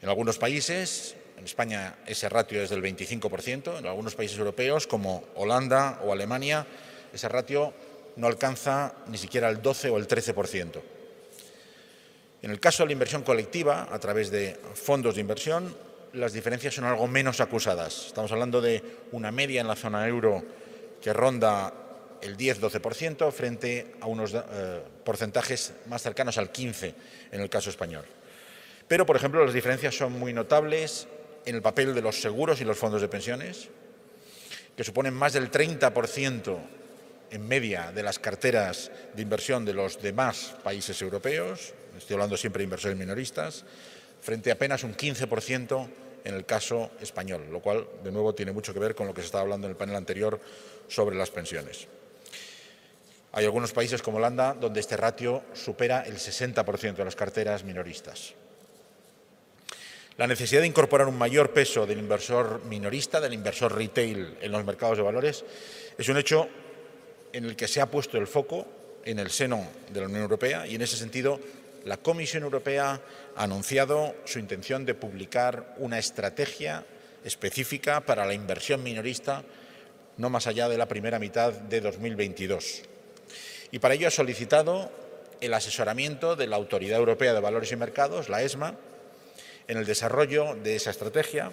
En algunos países, en España ese ratio es del 25%, en algunos países europeos como Holanda o Alemania ese ratio no alcanza ni siquiera el 12 o el 13%. En el caso de la inversión colectiva, a través de fondos de inversión, las diferencias son algo menos acusadas. Estamos hablando de una media en la zona euro que ronda el 10-12% frente a unos eh, porcentajes más cercanos al 15% en el caso español. Pero, por ejemplo, las diferencias son muy notables en el papel de los seguros y los fondos de pensiones, que suponen más del 30% en media de las carteras de inversión de los demás países europeos, estoy hablando siempre de inversores minoristas, frente a apenas un 15% en el caso español, lo cual, de nuevo, tiene mucho que ver con lo que se estaba hablando en el panel anterior sobre las pensiones. Hay algunos países como Holanda donde este ratio supera el 60% de las carteras minoristas. La necesidad de incorporar un mayor peso del inversor minorista, del inversor retail en los mercados de valores, es un hecho en el que se ha puesto el foco en el seno de la Unión Europea y en ese sentido la Comisión Europea anunciado su intención de publicar una estrategia específica para la inversión minorista no más allá de la primera mitad de 2022. Y para ello ha solicitado el asesoramiento de la Autoridad Europea de Valores y Mercados, la ESMA, en el desarrollo de esa estrategia,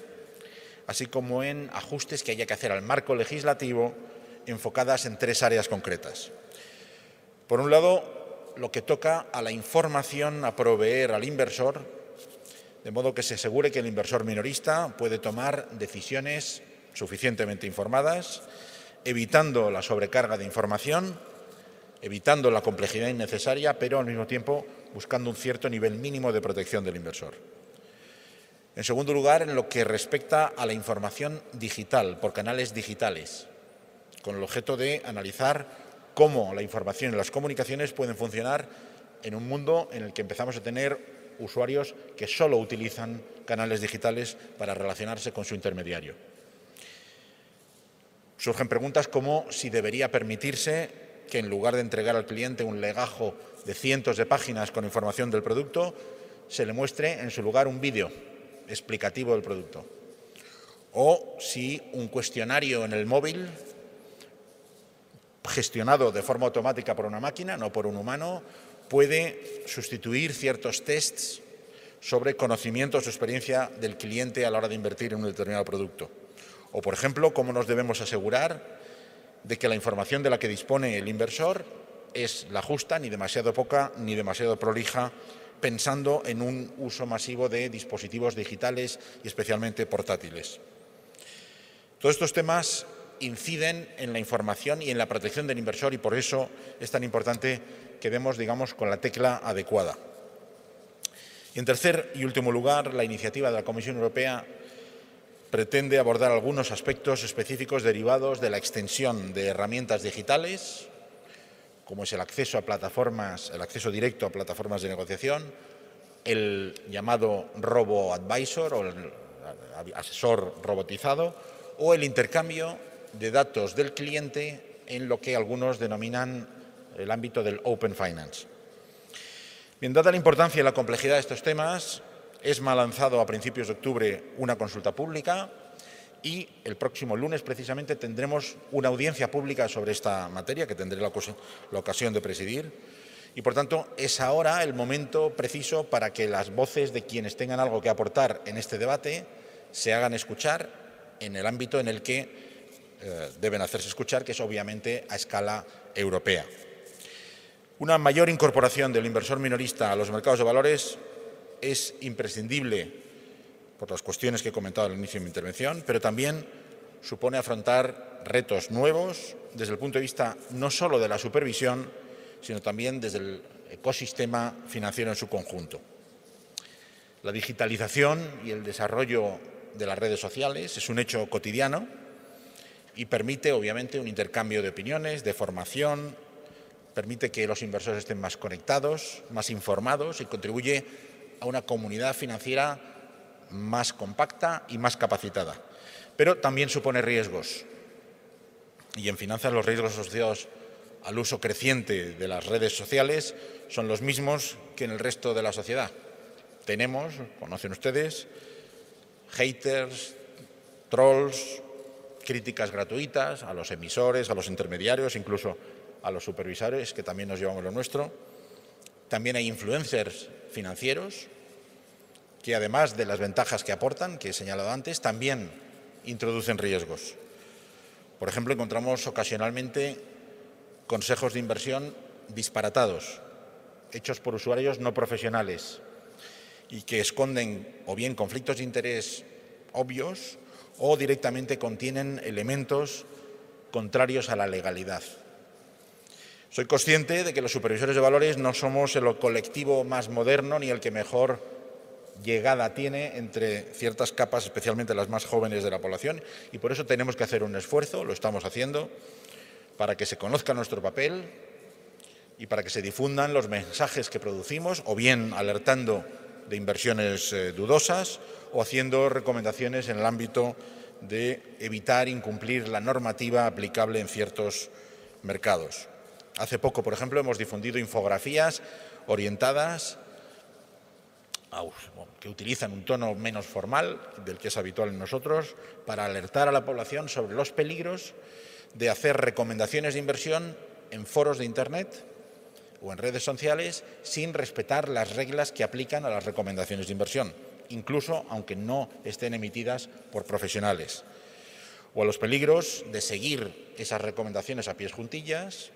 así como en ajustes que haya que hacer al marco legislativo enfocadas en tres áreas concretas. Por un lado, lo que toca a la información a proveer al inversor, de modo que se asegure que el inversor minorista puede tomar decisiones suficientemente informadas, evitando la sobrecarga de información, evitando la complejidad innecesaria, pero al mismo tiempo buscando un cierto nivel mínimo de protección del inversor. En segundo lugar, en lo que respecta a la información digital, por canales digitales, con el objeto de analizar cómo la información y las comunicaciones pueden funcionar en un mundo en el que empezamos a tener usuarios que solo utilizan canales digitales para relacionarse con su intermediario. Surgen preguntas como si debería permitirse que en lugar de entregar al cliente un legajo de cientos de páginas con información del producto, se le muestre en su lugar un vídeo explicativo del producto. O si un cuestionario en el móvil, gestionado de forma automática por una máquina, no por un humano, puede sustituir ciertos tests sobre conocimientos o experiencia del cliente a la hora de invertir en un determinado producto. O, por ejemplo, cómo nos debemos asegurar de que la información de la que dispone el inversor es la justa, ni demasiado poca, ni demasiado prolija, pensando en un uso masivo de dispositivos digitales y especialmente portátiles. Todos estos temas inciden en la información y en la protección del inversor y por eso es tan importante que demos, digamos, con la tecla adecuada. Y en tercer y último lugar, la iniciativa de la Comisión Europea pretende abordar algunos aspectos específicos derivados de la extensión de herramientas digitales, como es el acceso a plataformas, el acceso directo a plataformas de negociación, el llamado robo advisor o el asesor robotizado o el intercambio de datos del cliente en lo que algunos denominan el ámbito del open finance. Bien, dada la importancia y la complejidad de estos temas, ESMA ha lanzado a principios de octubre una consulta pública y el próximo lunes precisamente tendremos una audiencia pública sobre esta materia que tendré la, ocasión de presidir. Y por tanto es ahora el momento preciso para que las voces de quienes tengan algo que aportar en este debate se hagan escuchar en el ámbito en el que eh, deben hacerse escuchar, que es obviamente a escala europea. Una mayor incorporación del inversor minorista a los mercados de valores es imprescindible por las cuestiones que he comentado al inicio de mi intervención, pero también supone afrontar retos nuevos desde el punto de vista no solo de la supervisión, sino también desde el ecosistema financiero en su conjunto. La digitalización y el desarrollo de las redes sociales es un hecho cotidiano y permite, obviamente, un intercambio de opiniones, de formación, permite que los inversores estén más conectados, más informados y contribuye a una comunidad financiera más compacta y más capacitada. Pero también supone riesgos. Y en finanzas los riesgos asociados al uso creciente de las redes sociales son los mismos que en el resto de la sociedad. Tenemos, conocen ustedes, haters, trolls, críticas gratuitas a los emisores, a los intermediarios, incluso a los supervisores, que también nos llevamos lo nuestro. También hay influencers financieros que además de las ventajas que aportan, que he señalado antes, también introducen riesgos. Por ejemplo, encontramos ocasionalmente consejos de inversión disparatados, hechos por usuarios no profesionales y que esconden o bien conflictos de interés obvios o directamente contienen elementos contrarios a la legalidad. Soy consciente de que los supervisores de valores no somos el colectivo más moderno ni el que mejor llegada tiene entre ciertas capas, especialmente las más jóvenes de la población, y por eso tenemos que hacer un esfuerzo, lo estamos haciendo, para que se conozca nuestro papel y para que se difundan los mensajes que producimos, o bien alertando de inversiones eh, dudosas o haciendo recomendaciones en el ámbito de evitar incumplir la normativa aplicable en ciertos mercados. Hace poco, por ejemplo, hemos difundido infografías orientadas que utilizan un tono menos formal del que es habitual en nosotros para alertar a la población sobre los peligros de hacer recomendaciones de inversión en foros de Internet o en redes sociales sin respetar las reglas que aplican a las recomendaciones de inversión, incluso aunque no estén emitidas por profesionales, o a los peligros de seguir esas recomendaciones a pies juntillas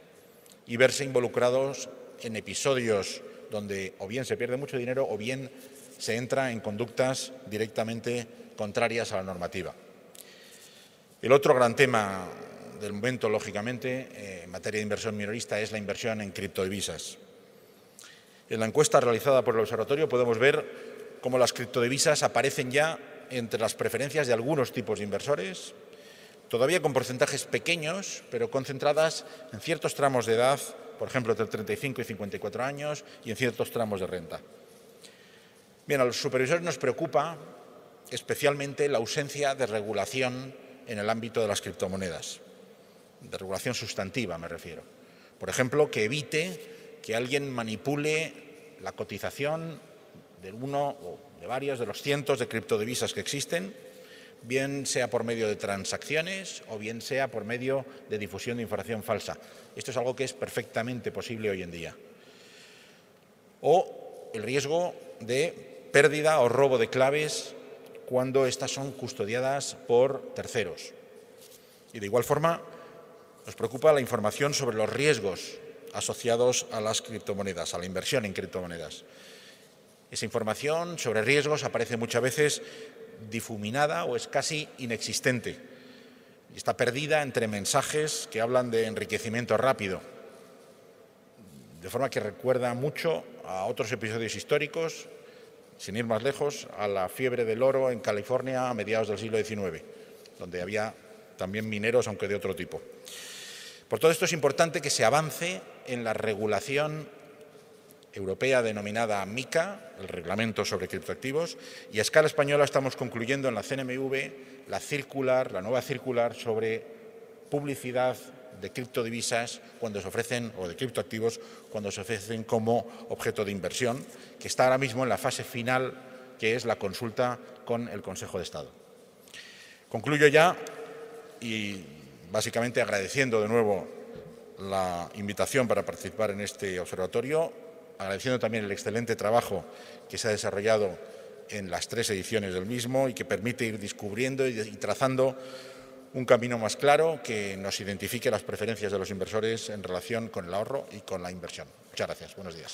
y verse involucrados en episodios donde o bien se pierde mucho dinero o bien se entra en conductas directamente contrarias a la normativa. El otro gran tema del momento, lógicamente, eh, en materia de inversión minorista es la inversión en criptodivisas. En la encuesta realizada por el observatorio podemos ver cómo las criptodivisas aparecen ya entre las preferencias de algunos tipos de inversores, todavía con porcentajes pequeños, pero concentradas en ciertos tramos de edad, por ejemplo, entre 35 y 54 años, y en ciertos tramos de renta. Bien, a los supervisores nos preocupa especialmente la ausencia de regulación en el ámbito de las criptomonedas, de regulación sustantiva me refiero. Por ejemplo, que evite que alguien manipule la cotización de uno o de varias de los cientos de criptodivisas que existen, bien sea por medio de transacciones o bien sea por medio de difusión de información falsa. Esto es algo que es perfectamente posible hoy en día. O el riesgo de pérdida o robo de claves cuando éstas son custodiadas por terceros. Y de igual forma, nos preocupa la información sobre los riesgos asociados a las criptomonedas, a la inversión en criptomonedas. Esa información sobre riesgos aparece muchas veces difuminada o es casi inexistente y está perdida entre mensajes que hablan de enriquecimiento rápido, de forma que recuerda mucho a otros episodios históricos sin ir más lejos, a la fiebre del oro en California a mediados del siglo XIX, donde había también mineros, aunque de otro tipo. Por todo esto es importante que se avance en la regulación europea denominada MICA, el Reglamento sobre Criptoactivos, y a escala española estamos concluyendo en la CNMV la circular, la nueva circular sobre publicidad de criptodivisas cuando se ofrecen, o de criptoactivos, cuando se ofrecen como objeto de inversión, que está ahora mismo en la fase final, que es la consulta con el Consejo de Estado. Concluyo ya y básicamente agradeciendo de nuevo la invitación para participar en este observatorio, agradeciendo también el excelente trabajo que se ha desarrollado en las tres ediciones del mismo y que permite ir descubriendo y trazando un camino más claro que nos identifique las preferencias de los inversores en relación con el ahorro y con la inversión. Muchas gracias. Buenos días.